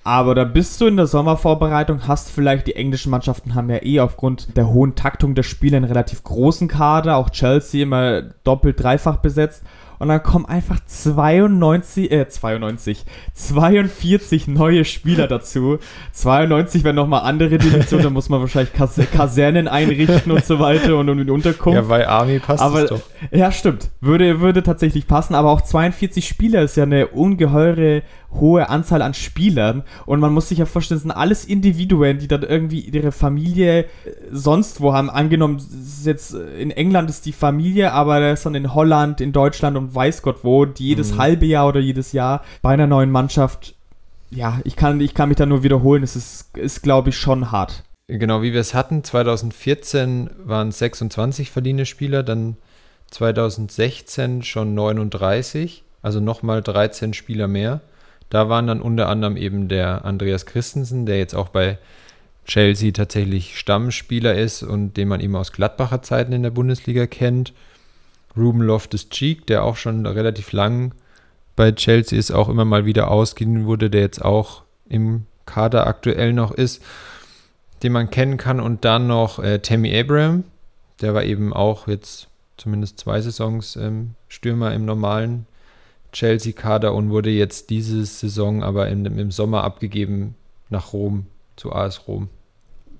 Aber da bist du in der Sommervorbereitung, hast vielleicht die englischen Mannschaften haben ja eh aufgrund der hohen Taktung der Spiele einen relativ großen Kader, auch Chelsea immer doppelt, dreifach besetzt und dann kommen einfach 92, äh, 92, 42 neue Spieler dazu. 92 wären nochmal andere Dimensionen, da muss man wahrscheinlich Kas Kasernen einrichten und so weiter und, und Unterkunft. Ja, bei Army passt aber, das doch. Ja, stimmt. Würde, würde tatsächlich passen, aber auch 42 Spieler ist ja eine ungeheure hohe Anzahl an Spielern und man muss sich ja vorstellen, das sind alles Individuen, die dann irgendwie ihre Familie äh, sonst wo haben. Angenommen, jetzt in England ist die Familie, aber dann in Holland, in Deutschland und weiß Gott wo, die jedes mhm. halbe Jahr oder jedes Jahr bei einer neuen Mannschaft, ja, ich kann, ich kann mich da nur wiederholen, es ist, ist glaube ich, schon hart. Genau, wie wir es hatten, 2014 waren es 26 verliehene Spieler, dann 2016 schon 39, also nochmal 13 Spieler mehr. Da waren dann unter anderem eben der Andreas Christensen, der jetzt auch bei Chelsea tatsächlich Stammspieler ist und den man eben aus Gladbacher Zeiten in der Bundesliga kennt. Ruben Loftus-Cheek, der auch schon relativ lang bei Chelsea ist, auch immer mal wieder ausgeliehen wurde, der jetzt auch im Kader aktuell noch ist, den man kennen kann. Und dann noch äh, Tammy Abraham, der war eben auch jetzt zumindest zwei Saisons ähm, Stürmer im normalen Chelsea-Kader und wurde jetzt diese Saison aber im, im Sommer abgegeben nach Rom, zu AS Rom.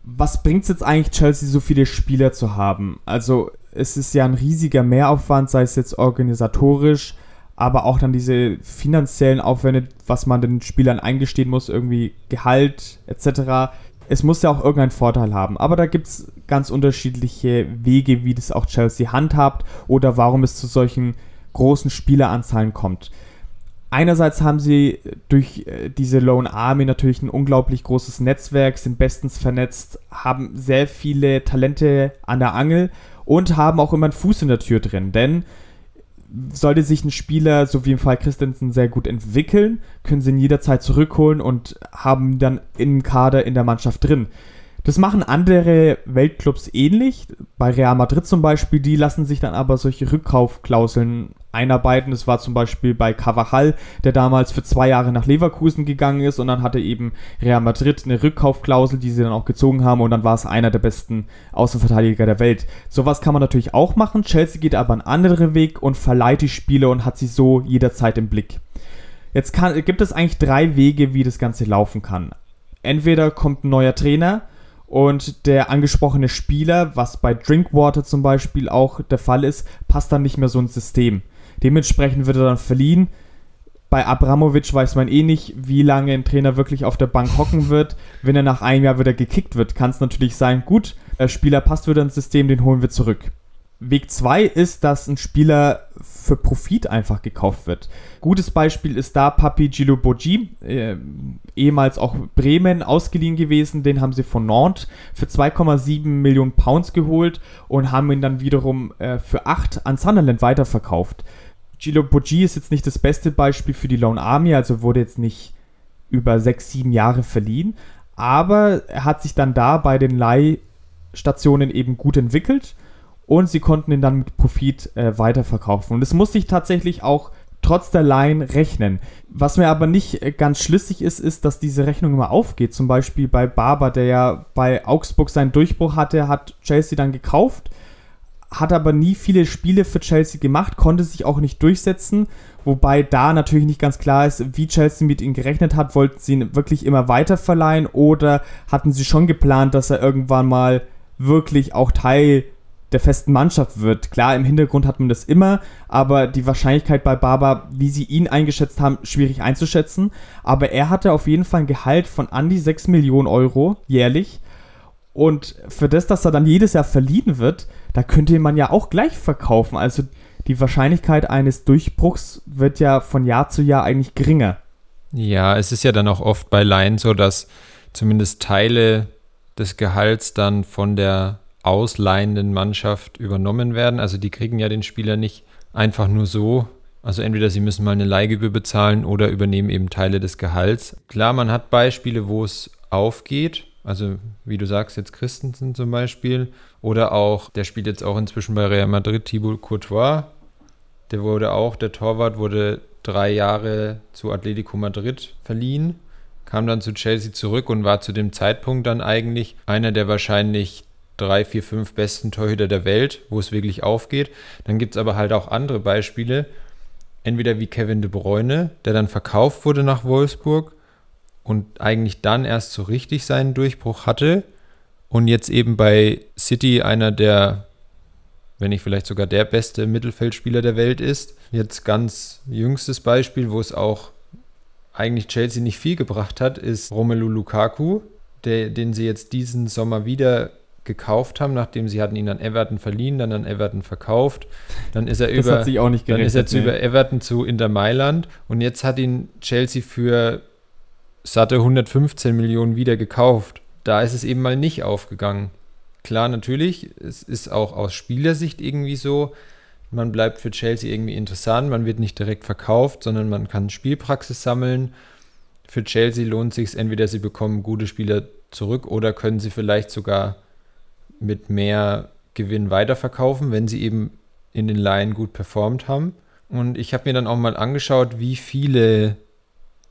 Was bringt es jetzt eigentlich, Chelsea so viele Spieler zu haben? Also es ist ja ein riesiger Mehraufwand, sei es jetzt organisatorisch, aber auch dann diese finanziellen Aufwände, was man den Spielern eingestehen muss, irgendwie Gehalt etc. Es muss ja auch irgendeinen Vorteil haben. Aber da gibt es ganz unterschiedliche Wege, wie das auch Chelsea handhabt oder warum es zu solchen großen Spieleranzahlen kommt. Einerseits haben sie durch äh, diese Lone Army natürlich ein unglaublich großes Netzwerk, sind bestens vernetzt, haben sehr viele Talente an der Angel und haben auch immer einen Fuß in der Tür drin. Denn sollte sich ein Spieler, so wie im Fall Christensen, sehr gut entwickeln, können sie ihn jederzeit zurückholen und haben dann im Kader in der Mannschaft drin. Das machen andere Weltclubs ähnlich. Bei Real Madrid zum Beispiel, die lassen sich dann aber solche Rückkaufklauseln einarbeiten. Das war zum Beispiel bei Cavajal, der damals für zwei Jahre nach Leverkusen gegangen ist und dann hatte eben Real Madrid eine Rückkaufklausel, die sie dann auch gezogen haben und dann war es einer der besten Außenverteidiger der Welt. Sowas kann man natürlich auch machen. Chelsea geht aber einen anderen Weg und verleiht die Spiele und hat sie so jederzeit im Blick. Jetzt kann, gibt es eigentlich drei Wege, wie das Ganze laufen kann. Entweder kommt ein neuer Trainer, und der angesprochene Spieler, was bei Drinkwater zum Beispiel auch der Fall ist, passt dann nicht mehr so ins System. Dementsprechend wird er dann verliehen. Bei Abramovic weiß man eh nicht, wie lange ein Trainer wirklich auf der Bank hocken wird. Wenn er nach einem Jahr wieder gekickt wird, kann es natürlich sein, gut, der Spieler passt wieder ins System, den holen wir zurück. Weg 2 ist, dass ein Spieler für Profit einfach gekauft wird. Gutes Beispiel ist da Papi Gilo Bogi, äh, ehemals auch Bremen ausgeliehen gewesen. Den haben sie von Nantes für 2,7 Millionen Pounds geholt und haben ihn dann wiederum äh, für 8 an Sunderland weiterverkauft. Gilo Bogi ist jetzt nicht das beste Beispiel für die Lone Army, also wurde jetzt nicht über 6, 7 Jahre verliehen, aber er hat sich dann da bei den Leihstationen eben gut entwickelt und sie konnten ihn dann mit Profit äh, weiterverkaufen. Und es muss sich tatsächlich auch trotz der Laien rechnen. Was mir aber nicht äh, ganz schlüssig ist, ist, dass diese Rechnung immer aufgeht. Zum Beispiel bei Barber, der ja bei Augsburg seinen Durchbruch hatte, hat Chelsea dann gekauft, hat aber nie viele Spiele für Chelsea gemacht, konnte sich auch nicht durchsetzen. Wobei da natürlich nicht ganz klar ist, wie Chelsea mit ihm gerechnet hat. Wollten sie ihn wirklich immer weiter verleihen oder hatten sie schon geplant, dass er irgendwann mal wirklich auch Teil der festen Mannschaft wird. Klar, im Hintergrund hat man das immer, aber die Wahrscheinlichkeit bei Barber, wie sie ihn eingeschätzt haben, schwierig einzuschätzen. Aber er hatte auf jeden Fall ein Gehalt von an die 6 Millionen Euro jährlich. Und für das, dass er dann jedes Jahr verliehen wird, da könnte man ja auch gleich verkaufen. Also die Wahrscheinlichkeit eines Durchbruchs wird ja von Jahr zu Jahr eigentlich geringer. Ja, es ist ja dann auch oft bei Laien so, dass zumindest Teile des Gehalts dann von der ausleihenden Mannschaft übernommen werden. Also die kriegen ja den Spieler nicht einfach nur so. Also entweder sie müssen mal eine Leihgebühr bezahlen oder übernehmen eben Teile des Gehalts. Klar, man hat Beispiele, wo es aufgeht. Also wie du sagst, jetzt Christensen zum Beispiel. Oder auch, der spielt jetzt auch inzwischen bei Real Madrid, Thibaut Courtois. Der wurde auch, der Torwart wurde drei Jahre zu Atletico Madrid verliehen, kam dann zu Chelsea zurück und war zu dem Zeitpunkt dann eigentlich einer der wahrscheinlich drei, vier, fünf besten Torhüter der Welt, wo es wirklich aufgeht. Dann gibt es aber halt auch andere Beispiele, entweder wie Kevin de Bruyne, der dann verkauft wurde nach Wolfsburg und eigentlich dann erst so richtig seinen Durchbruch hatte und jetzt eben bei City einer der, wenn nicht vielleicht sogar der beste Mittelfeldspieler der Welt ist. Jetzt ganz jüngstes Beispiel, wo es auch eigentlich Chelsea nicht viel gebracht hat, ist Romelu Lukaku, der, den sie jetzt diesen Sommer wieder gekauft haben, nachdem sie hatten ihn an Everton verliehen, dann an Everton verkauft. Dann ist er das über, hat sich auch nicht dann ist er gerechnet, zu nee. über Everton zu Inter Mailand und jetzt hat ihn Chelsea für satte 115 Millionen wieder gekauft. Da ist es eben mal nicht aufgegangen. Klar, natürlich, es ist auch aus Spielersicht irgendwie so, man bleibt für Chelsea irgendwie interessant, man wird nicht direkt verkauft, sondern man kann Spielpraxis sammeln. Für Chelsea lohnt sich entweder sie bekommen gute Spieler zurück oder können sie vielleicht sogar mit mehr Gewinn weiterverkaufen, wenn sie eben in den Laien gut performt haben. Und ich habe mir dann auch mal angeschaut, wie viele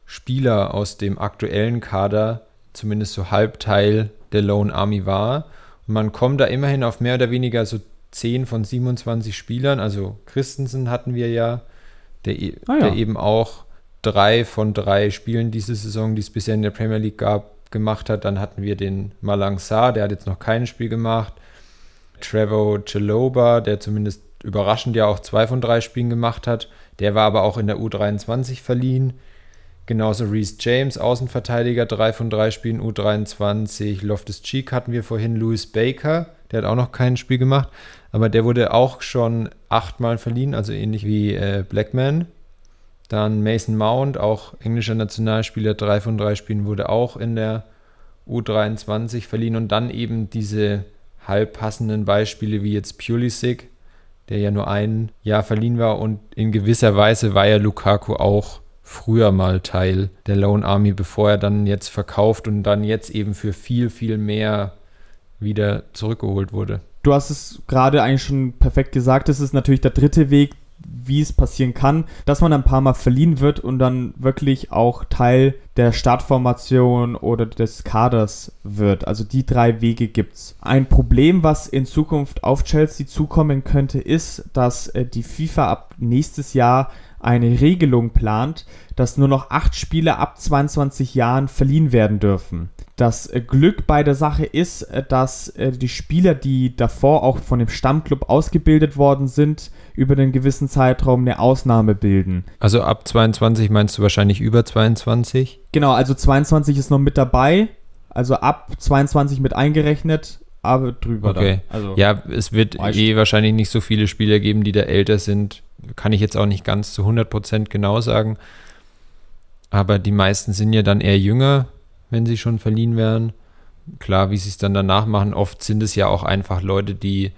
Spieler aus dem aktuellen Kader zumindest so Halbteil der Lone Army war. Und man kommt da immerhin auf mehr oder weniger so 10 von 27 Spielern. Also Christensen hatten wir ja, der, e- Ah ja. der eben auch drei von drei Spielen diese Saison, die es bisher in der Premier League gab, gemacht hat. Dann hatten wir den Malang Sarr, der hat jetzt noch kein Spiel gemacht. Trevor Chaloba, der zumindest überraschend ja auch zwei von drei Spielen gemacht hat. Der war aber auch in der U23 verliehen. Genauso Reese James, Außenverteidiger, drei von drei Spielen U23. Loftus Cheek hatten wir vorhin. Louis Baker, der hat auch noch kein Spiel gemacht. Aber der wurde auch schon achtmal verliehen, also ähnlich wie äh, Blackman. Dann Mason Mount, auch englischer Nationalspieler, drei von drei Spielen wurde auch in der U23 verliehen. Und dann eben diese halb passenden Beispiele wie jetzt Pulisic, der ja nur ein Jahr verliehen war. Und in gewisser Weise war ja Lukaku auch früher mal Teil der Lone Army, bevor er dann jetzt verkauft und dann jetzt eben für viel, viel mehr wieder zurückgeholt wurde. Du hast es gerade eigentlich schon perfekt gesagt. Das ist natürlich der dritte Weg, wie es passieren kann, dass man ein paar Mal verliehen wird und dann wirklich auch Teil der Startformation oder des Kaders wird. Also die drei Wege gibt's. Ein Problem, was in Zukunft auf Chelsea zukommen könnte, ist, dass äh, die FIFA ab nächstes Jahr eine Regelung plant, dass nur noch acht Spieler ab 22 Jahren verliehen werden dürfen. Das äh, Glück bei der Sache ist, äh, dass äh, die Spieler, die davor auch von dem Stammclub ausgebildet worden sind, über einen gewissen Zeitraum eine Ausnahme bilden. Also ab 22 meinst du wahrscheinlich über 22? Genau, also 22 ist noch mit dabei, also ab 22 mit eingerechnet, aber drüber okay. Also ja, es wird eh wahrscheinlich nicht so viele Spieler geben, die da älter sind. Kann ich jetzt auch nicht ganz zu 100% genau sagen. Aber die meisten sind ja dann eher jünger, wenn sie schon verliehen werden. Klar, wie sie es dann danach machen, oft sind es ja auch einfach Leute, die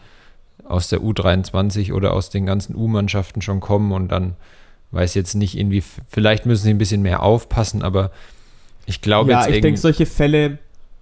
aus der U23 oder aus den ganzen U-Mannschaften schon kommen und dann weiß jetzt nicht irgendwie, vielleicht müssen sie ein bisschen mehr aufpassen, aber ich glaube ja, jetzt. Ja, ich denke, solche Fälle,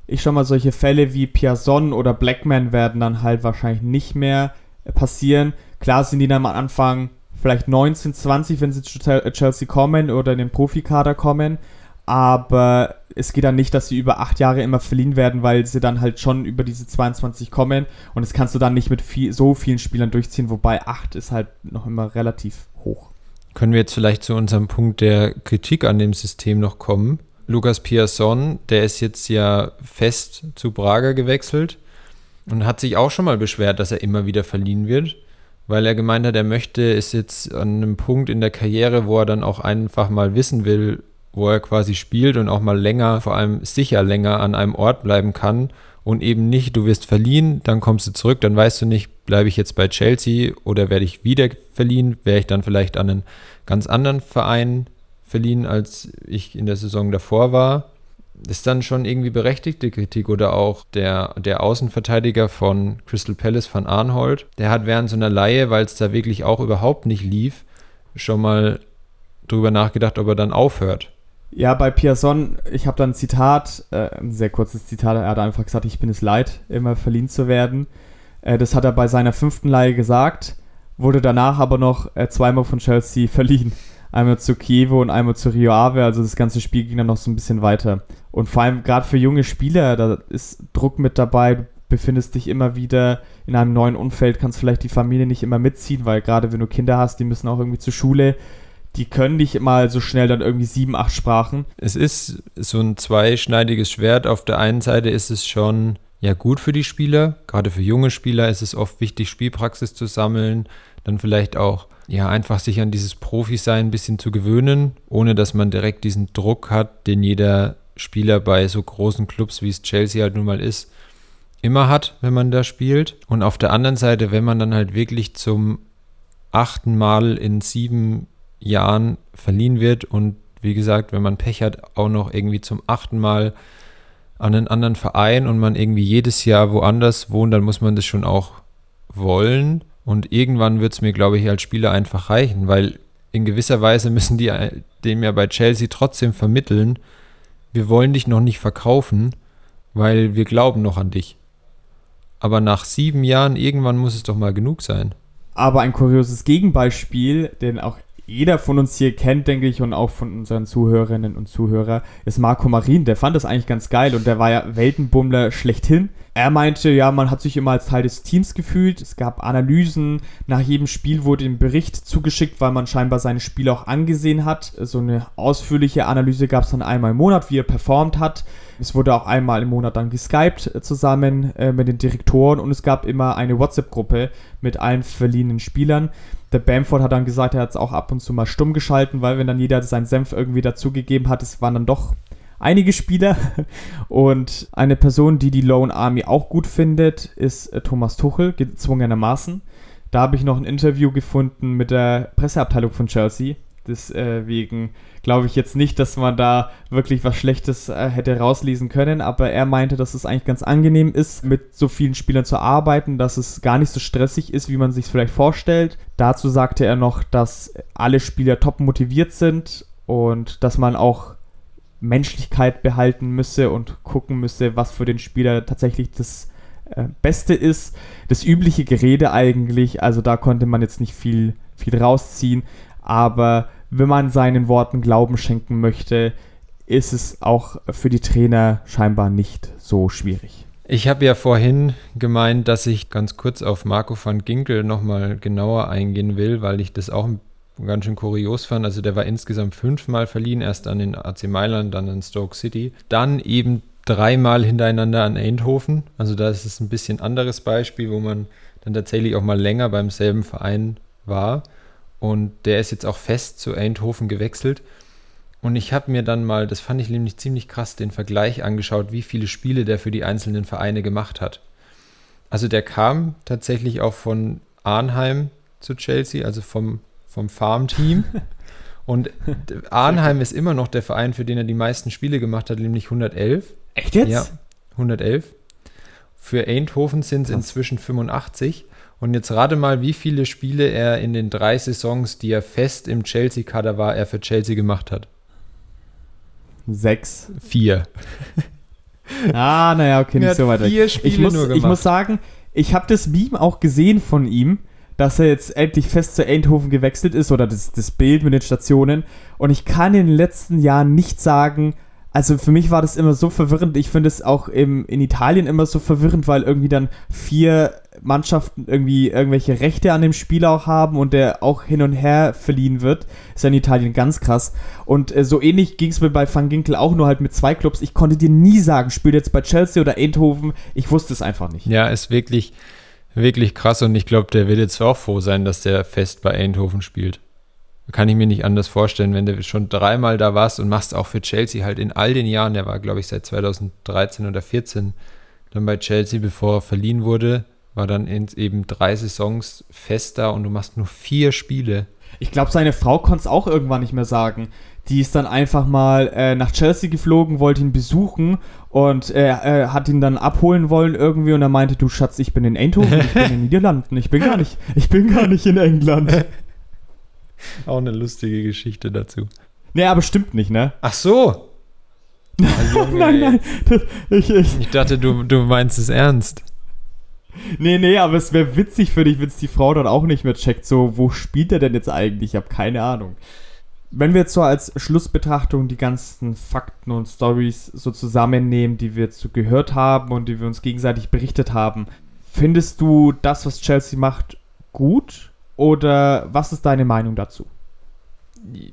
ich schau mal, solche Fälle wie Piazon oder Blackman werden dann halt wahrscheinlich nicht mehr passieren. Klar sind die dann am Anfang vielleicht 19, 20, wenn sie zu Chelsea kommen oder in den Profikader kommen, aber es geht dann nicht, dass sie über acht Jahre immer verliehen werden, weil sie dann halt schon über diese 22 kommen und das kannst du dann nicht mit viel, so vielen Spielern durchziehen, wobei acht ist halt noch immer relativ hoch. Können wir jetzt vielleicht zu unserem Punkt der Kritik an dem System noch kommen? Lukas Piasson, der ist jetzt ja fest zu Braga gewechselt und hat sich auch schon mal beschwert, dass er immer wieder verliehen wird, weil er gemeint hat, er möchte, ist jetzt an einem Punkt in der Karriere, wo er dann auch einfach mal wissen will, wo er quasi spielt und auch mal länger, vor allem sicher länger an einem Ort bleiben kann und eben nicht, du wirst verliehen, dann kommst du zurück, dann weißt du nicht, bleibe ich jetzt bei Chelsea oder werde ich wieder verliehen, wäre ich dann vielleicht an einen ganz anderen Verein verliehen, als ich in der Saison davor war. Ist dann schon irgendwie berechtigte Kritik oder auch der, der Außenverteidiger von Crystal Palace von Arnhold, der hat während so einer Laie, weil es da wirklich auch überhaupt nicht lief, schon mal drüber nachgedacht, ob er dann aufhört. Ja, bei Piazon, ich habe da ein Zitat, äh, ein sehr kurzes Zitat, er hat einfach gesagt, ich bin es leid, immer verliehen zu werden. Äh, das hat er bei seiner fünften Leihe gesagt, wurde danach aber noch äh, zweimal von Chelsea (laughs) verliehen. Einmal zu Kiewo und einmal zu Rio Ave, also das ganze Spiel ging dann noch so ein bisschen weiter. Und vor allem gerade für junge Spieler, da ist Druck mit dabei, du befindest dich immer wieder in einem neuen Umfeld, kannst vielleicht die Familie nicht immer mitziehen, weil gerade wenn du Kinder hast, die müssen auch irgendwie zur Schule, die können nicht mal so schnell dann irgendwie sieben, acht Sprachen. Es ist so ein zweischneidiges Schwert. Auf der einen Seite ist es schon ja gut für die Spieler. Gerade für junge Spieler ist es oft wichtig, Spielpraxis zu sammeln, dann vielleicht auch ja einfach sich an dieses Profi-Sein ein bisschen zu gewöhnen, ohne dass man direkt diesen Druck hat, den jeder Spieler bei so großen Clubs wie es Chelsea halt nun mal ist, immer hat, wenn man da spielt. Und auf der anderen Seite, wenn man dann halt wirklich zum achten Mal in sieben Jahren verliehen wird und wie gesagt, wenn man Pech hat, auch noch irgendwie zum achten Mal an einen anderen Verein und man irgendwie jedes Jahr woanders wohnt, dann muss man das schon auch wollen. Und irgendwann wird es mir, glaube ich, als Spieler einfach reichen, weil in gewisser Weise müssen die dem ja bei Chelsea trotzdem vermitteln, wir wollen dich noch nicht verkaufen, weil wir glauben noch an dich. Aber nach sieben Jahren, irgendwann muss es doch mal genug sein. Aber ein kurioses Gegenbeispiel, denn auch jeder von uns hier kennt, denke ich, und auch von unseren Zuhörerinnen und Zuhörern, ist Marco Marin. Der fand das eigentlich ganz geil und der war ja Weltenbummler schlechthin. Er meinte, ja, man hat sich immer als Teil des Teams gefühlt. Es gab Analysen. Nach jedem Spiel wurde ein Bericht zugeschickt, weil man scheinbar seine Spiele auch angesehen hat. So eine ausführliche Analyse gab es dann einmal im Monat, wie er performt hat. Es wurde auch einmal im Monat dann geskypt äh, zusammen äh, mit den Direktoren und es gab immer eine WhatsApp-Gruppe mit allen verliehenen Spielern. Der Bamford hat dann gesagt, er hat es auch ab und zu mal stumm geschalten, weil wenn dann jeder seinen Senf irgendwie dazugegeben hat, es waren dann doch einige Spieler. (laughs) Und eine Person, die die Lone Army auch gut findet, ist äh, Thomas Tuchel, gezwungenermaßen. Da habe ich noch ein Interview gefunden mit der Presseabteilung von Chelsea. Deswegen glaube ich jetzt nicht, dass man da wirklich was Schlechtes äh, hätte rauslesen können, aber er meinte, dass es eigentlich ganz angenehm ist, mit so vielen Spielern zu arbeiten, dass es gar nicht so stressig ist, wie man sich vielleicht vorstellt. Dazu sagte er noch, dass alle Spieler top motiviert sind und dass man auch Menschlichkeit behalten müsse und gucken müsse, was für den Spieler tatsächlich das äh, Beste ist. Das übliche Gerede eigentlich, also da konnte man jetzt nicht viel, viel rausziehen, aber wenn man seinen Worten Glauben schenken möchte, ist es auch für die Trainer scheinbar nicht so schwierig. Ich habe ja vorhin gemeint, dass ich ganz kurz auf Marco van Ginkel nochmal genauer eingehen will, weil ich das auch ganz schön kurios fand. Also der war insgesamt fünfmal verliehen, erst an den AC Mailand, dann an Stoke City. Dann eben dreimal hintereinander an Eindhoven. Also da ist es ein bisschen anderes Beispiel, wo man dann tatsächlich auch mal länger beim selben Verein war. Und der ist jetzt auch fest zu Eindhoven gewechselt. Und ich habe mir dann mal, das fand ich nämlich ziemlich krass, den Vergleich angeschaut, wie viele Spiele der für die einzelnen Vereine gemacht hat. Also der kam tatsächlich auch von Arnheim zu Chelsea, also vom, vom Farmteam. (laughs) Und Arnheim ist immer noch der Verein, für den er die meisten Spiele gemacht hat, nämlich 111. Echt jetzt? Ja, 111. Für Eindhoven sind es inzwischen 85. Und jetzt rate mal, wie viele Spiele er in den drei Saisons, die er fest im Chelsea-Kader war, er für Chelsea gemacht hat. Sechs. Vier. (laughs) Ah, naja, okay, nicht so weit. Vier Spiele ich muss, nur gemacht. ich muss sagen, ich habe das Meme auch gesehen von ihm, dass er jetzt endlich fest zu Eindhoven gewechselt ist oder das, das Bild mit den Stationen. Und ich kann in den letzten Jahren nicht sagen, also für mich war das immer so verwirrend. Ich finde es auch im, in Italien immer so verwirrend, weil irgendwie dann vier Mannschaften irgendwie irgendwelche Rechte an dem Spieler auch haben und der auch hin und her verliehen wird. Ist ja in Italien ganz krass. Und äh, so ähnlich ging es mir bei Van Ginkel auch nur halt mit zwei Clubs. Ich konnte dir nie sagen, spielt jetzt bei Chelsea oder Eindhoven. Ich wusste es einfach nicht. Ja, ist wirklich, wirklich krass und ich glaube, der wird jetzt auch froh sein, dass der fest bei Eindhoven spielt. Kann ich mir nicht anders vorstellen, wenn du schon dreimal da warst und machst auch für Chelsea halt in all den Jahren, der war, glaube ich, seit 2013 oder 14 dann bei Chelsea, bevor er verliehen wurde, war dann in eben drei Saisons fest da und du machst nur vier Spiele. Ich glaube, seine Frau konnte es auch irgendwann nicht mehr sagen. Die ist dann einfach mal äh, nach Chelsea geflogen, wollte ihn besuchen und äh, äh, hat ihn dann abholen wollen irgendwie und er meinte, du Schatz, ich bin in Eindhoven, ich bin in (laughs) den Niederlanden, ich bin gar nicht, ich bin gar nicht in England. (laughs) (laughs) Auch eine lustige Geschichte dazu. Nee, aber stimmt nicht, ne? Ach so. (laughs) Oh, Junge, nein, nein. Das, ich, ich, ich, dachte, du, du meinst es ernst. Nee, nee, aber es wäre witzig für dich, wenn es die Frau dann auch nicht mehr checkt. So, wo spielt er denn jetzt eigentlich? Ich habe keine Ahnung. Wenn wir jetzt so als Schlussbetrachtung die ganzen Fakten und Stories so zusammennehmen, die wir jetzt so gehört haben und die wir uns gegenseitig berichtet haben, findest du das, was Chelsea macht, gut? Oder was ist deine Meinung dazu?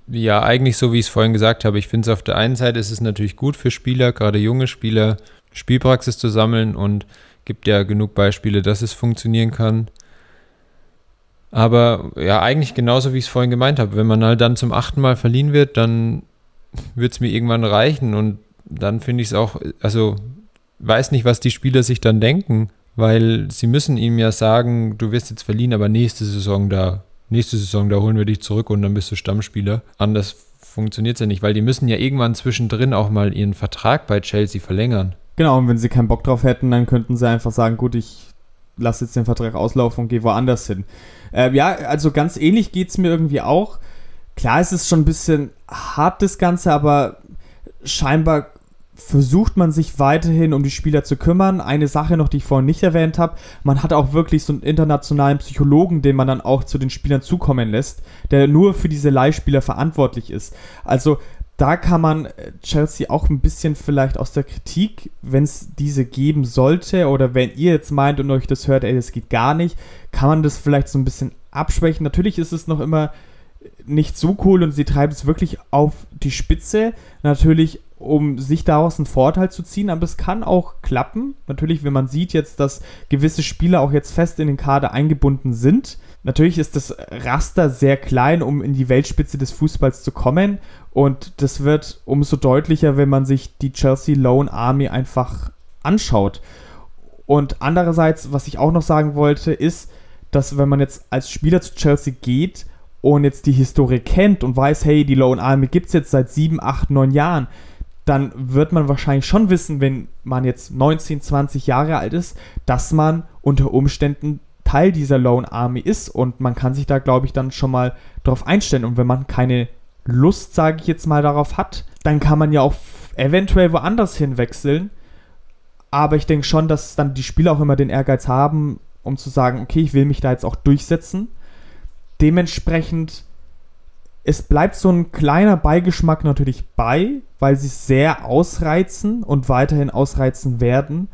Ja, eigentlich so, wie ich es vorhin gesagt habe. Ich finde es auf der einen Seite ist es natürlich gut für Spieler, gerade junge Spieler, Spielpraxis zu sammeln und gibt ja genug Beispiele, dass es funktionieren kann. Aber ja, eigentlich genauso, wie ich es vorhin gemeint habe. Wenn man halt dann zum achten Mal verliehen wird, dann wird es mir irgendwann reichen und dann finde ich es auch, also weiß nicht, was die Spieler sich dann denken weil sie müssen ihm ja sagen, du wirst jetzt verliehen, aber nächste Saison da, nächste Saison da holen wir dich zurück und dann bist du Stammspieler. Anders funktioniert es ja nicht, weil die müssen ja irgendwann zwischendrin auch mal ihren Vertrag bei Chelsea verlängern. Genau, und wenn sie keinen Bock drauf hätten, dann könnten sie einfach sagen, gut, ich lasse jetzt den Vertrag auslaufen und gehe woanders hin. Äh, ja, also ganz ähnlich geht es mir irgendwie auch. Klar, es ist schon ein bisschen hart, das Ganze, aber scheinbar versucht man sich weiterhin um die Spieler zu kümmern. Eine Sache noch, die ich vorhin nicht erwähnt habe, man hat auch wirklich so einen internationalen Psychologen, den man dann auch zu den Spielern zukommen lässt, der nur für diese Leihspieler verantwortlich ist. Also da kann man äh, Chelsea auch ein bisschen vielleicht aus der Kritik, wenn es diese geben sollte oder wenn ihr jetzt meint und euch das hört, ey, das geht gar nicht, kann man das vielleicht so ein bisschen abschwächen. Natürlich ist es noch immer nicht so cool und sie treibt es wirklich auf die Spitze. Natürlich um sich daraus einen Vorteil zu ziehen, aber es kann auch klappen. Natürlich, wenn man sieht jetzt, dass gewisse Spieler auch jetzt fest in den Kader eingebunden sind. Natürlich ist das Raster sehr klein, um in die Weltspitze des Fußballs zu kommen. Und das wird umso deutlicher, wenn man sich die Chelsea Lone Army einfach anschaut. Und andererseits, was ich auch noch sagen wollte, ist, dass wenn man jetzt als Spieler zu Chelsea geht und jetzt die Historie kennt und weiß, hey, die Lone Army gibt es jetzt seit sieben, acht, neun Jahren, dann wird man wahrscheinlich schon wissen, wenn man jetzt 19, 20 Jahre alt ist, dass man unter Umständen Teil dieser Lone Army ist und man kann sich da, glaube ich, dann schon mal drauf einstellen. Und wenn man keine Lust, sage ich jetzt mal, darauf hat, dann kann man ja auch eventuell woanders hinwechseln. Aber ich denke schon, dass dann die Spieler auch immer den Ehrgeiz haben, um zu sagen, okay, ich will mich da jetzt auch durchsetzen. Dementsprechend es bleibt so ein kleiner Beigeschmack natürlich bei, weil sie sehr ausreizen und weiterhin ausreizen werden.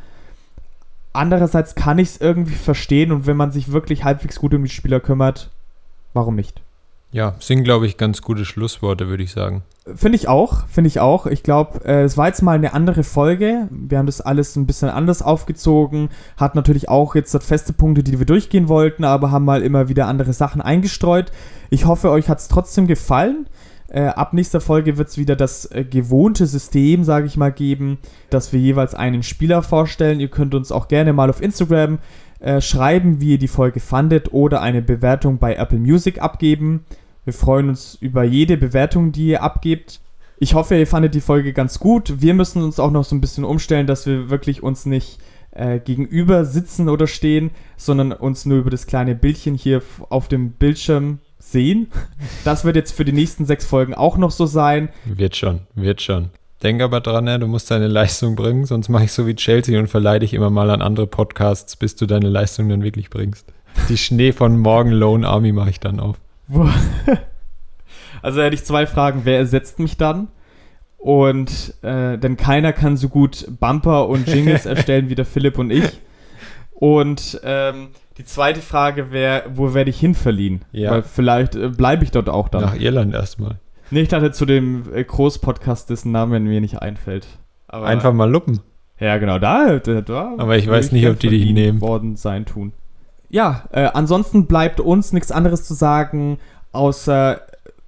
Andererseits kann ich es irgendwie verstehen und wenn man sich wirklich halbwegs gut um die Spieler kümmert, warum nicht? Ja, sind, glaube ich, ganz gute Schlussworte, würde ich sagen. Finde ich auch, finde ich auch. Ich glaube, äh, es war jetzt mal eine andere Folge. Wir haben das alles ein bisschen anders aufgezogen. Hat natürlich auch jetzt feste Punkte, die wir durchgehen wollten, aber haben mal immer wieder andere Sachen eingestreut. Ich hoffe, euch hat es trotzdem gefallen. Äh, ab nächster Folge wird es wieder das äh, gewohnte System, sage ich mal, geben, dass wir jeweils einen Spieler vorstellen. Ihr könnt uns auch gerne mal auf Instagram äh, schreiben, wie ihr die Folge fandet oder eine Bewertung bei Apple Music abgeben. Wir freuen uns über jede Bewertung, die ihr abgebt. Ich hoffe, ihr fandet die Folge ganz gut. Wir müssen uns auch noch so ein bisschen umstellen, dass wir wirklich uns nicht äh, gegenüber sitzen oder stehen, sondern uns nur über das kleine Bildchen hier auf dem Bildschirm sehen. (laughs) Das wird jetzt für die nächsten sechs Folgen auch noch so sein. Wird schon, wird schon. Denk aber dran, ja, du musst deine Leistung bringen, sonst mache ich so wie Chelsea und verleih dich immer mal an andere Podcasts, bis du deine Leistung dann wirklich bringst. Die Schnee von Morgen Lone Army mache ich dann auf. (laughs) Also hätte ich zwei Fragen. Wer ersetzt mich dann? Und äh, denn keiner kann so gut Bumper und Jingles (laughs) erstellen wie der Philipp und ich. Und ähm, die zweite Frage wäre, wo werde ich hinverliehen? Ja. Weil vielleicht äh, bleibe ich dort auch dann. Nach Irland erstmal. Nee, ich dachte zu dem äh, Großpodcast, dessen Name mir nicht einfällt. Aber, Einfach mal luppen. Ja, genau, da. da, da Aber ich weiß nicht, ob die die nehmen. worden sein tun. Ja, äh, ansonsten bleibt uns nichts anderes zu sagen, außer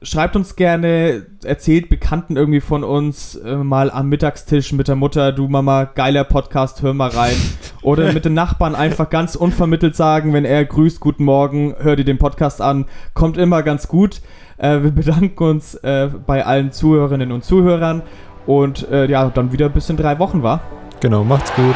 schreibt uns gerne, erzählt Bekannten irgendwie von uns äh, mal am Mittagstisch mit der Mutter, du Mama, geiler Podcast, hör mal rein. (laughs) Oder mit den Nachbarn einfach ganz unvermittelt sagen, wenn er grüßt, guten Morgen, hör dir den Podcast an, kommt immer ganz gut. Äh, wir bedanken uns äh, bei allen Zuhörerinnen und Zuhörern und äh, ja, dann wieder bis in drei Wochen war. Genau, macht's gut.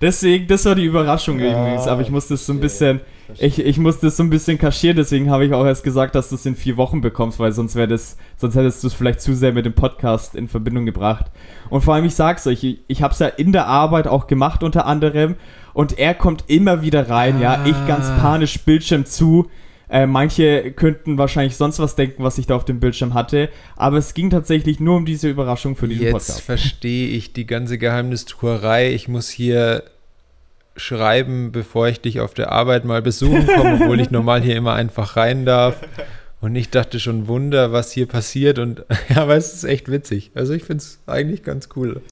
Deswegen, das war die Überraschung ja, übrigens, aber ich musste es so ein bisschen, ich, ich musste es so ein bisschen kaschieren, deswegen habe ich auch erst gesagt, dass du es in vier Wochen bekommst, weil sonst wäre das, sonst hättest du es vielleicht zu sehr mit dem Podcast in Verbindung gebracht. Und vor allem, ich sag's euch, ich, ich habe es ja in der Arbeit auch gemacht unter anderem und er kommt immer wieder rein, ah. ja, ich ganz ah. panisch Bildschirm zu, äh, manche könnten wahrscheinlich sonst was denken, was ich da auf dem Bildschirm hatte, aber es ging tatsächlich nur um diese Überraschung für diesen Jetzt Podcast. Jetzt verstehe ich die ganze Geheimnistuerei. Ich muss hier schreiben, bevor ich dich auf der Arbeit mal besuchen komme, obwohl ich (laughs) normal hier immer einfach rein darf. Und ich dachte schon, Wunder, was hier passiert. Und (laughs) ja, aber es ist echt witzig. Also ich finde es eigentlich ganz cool.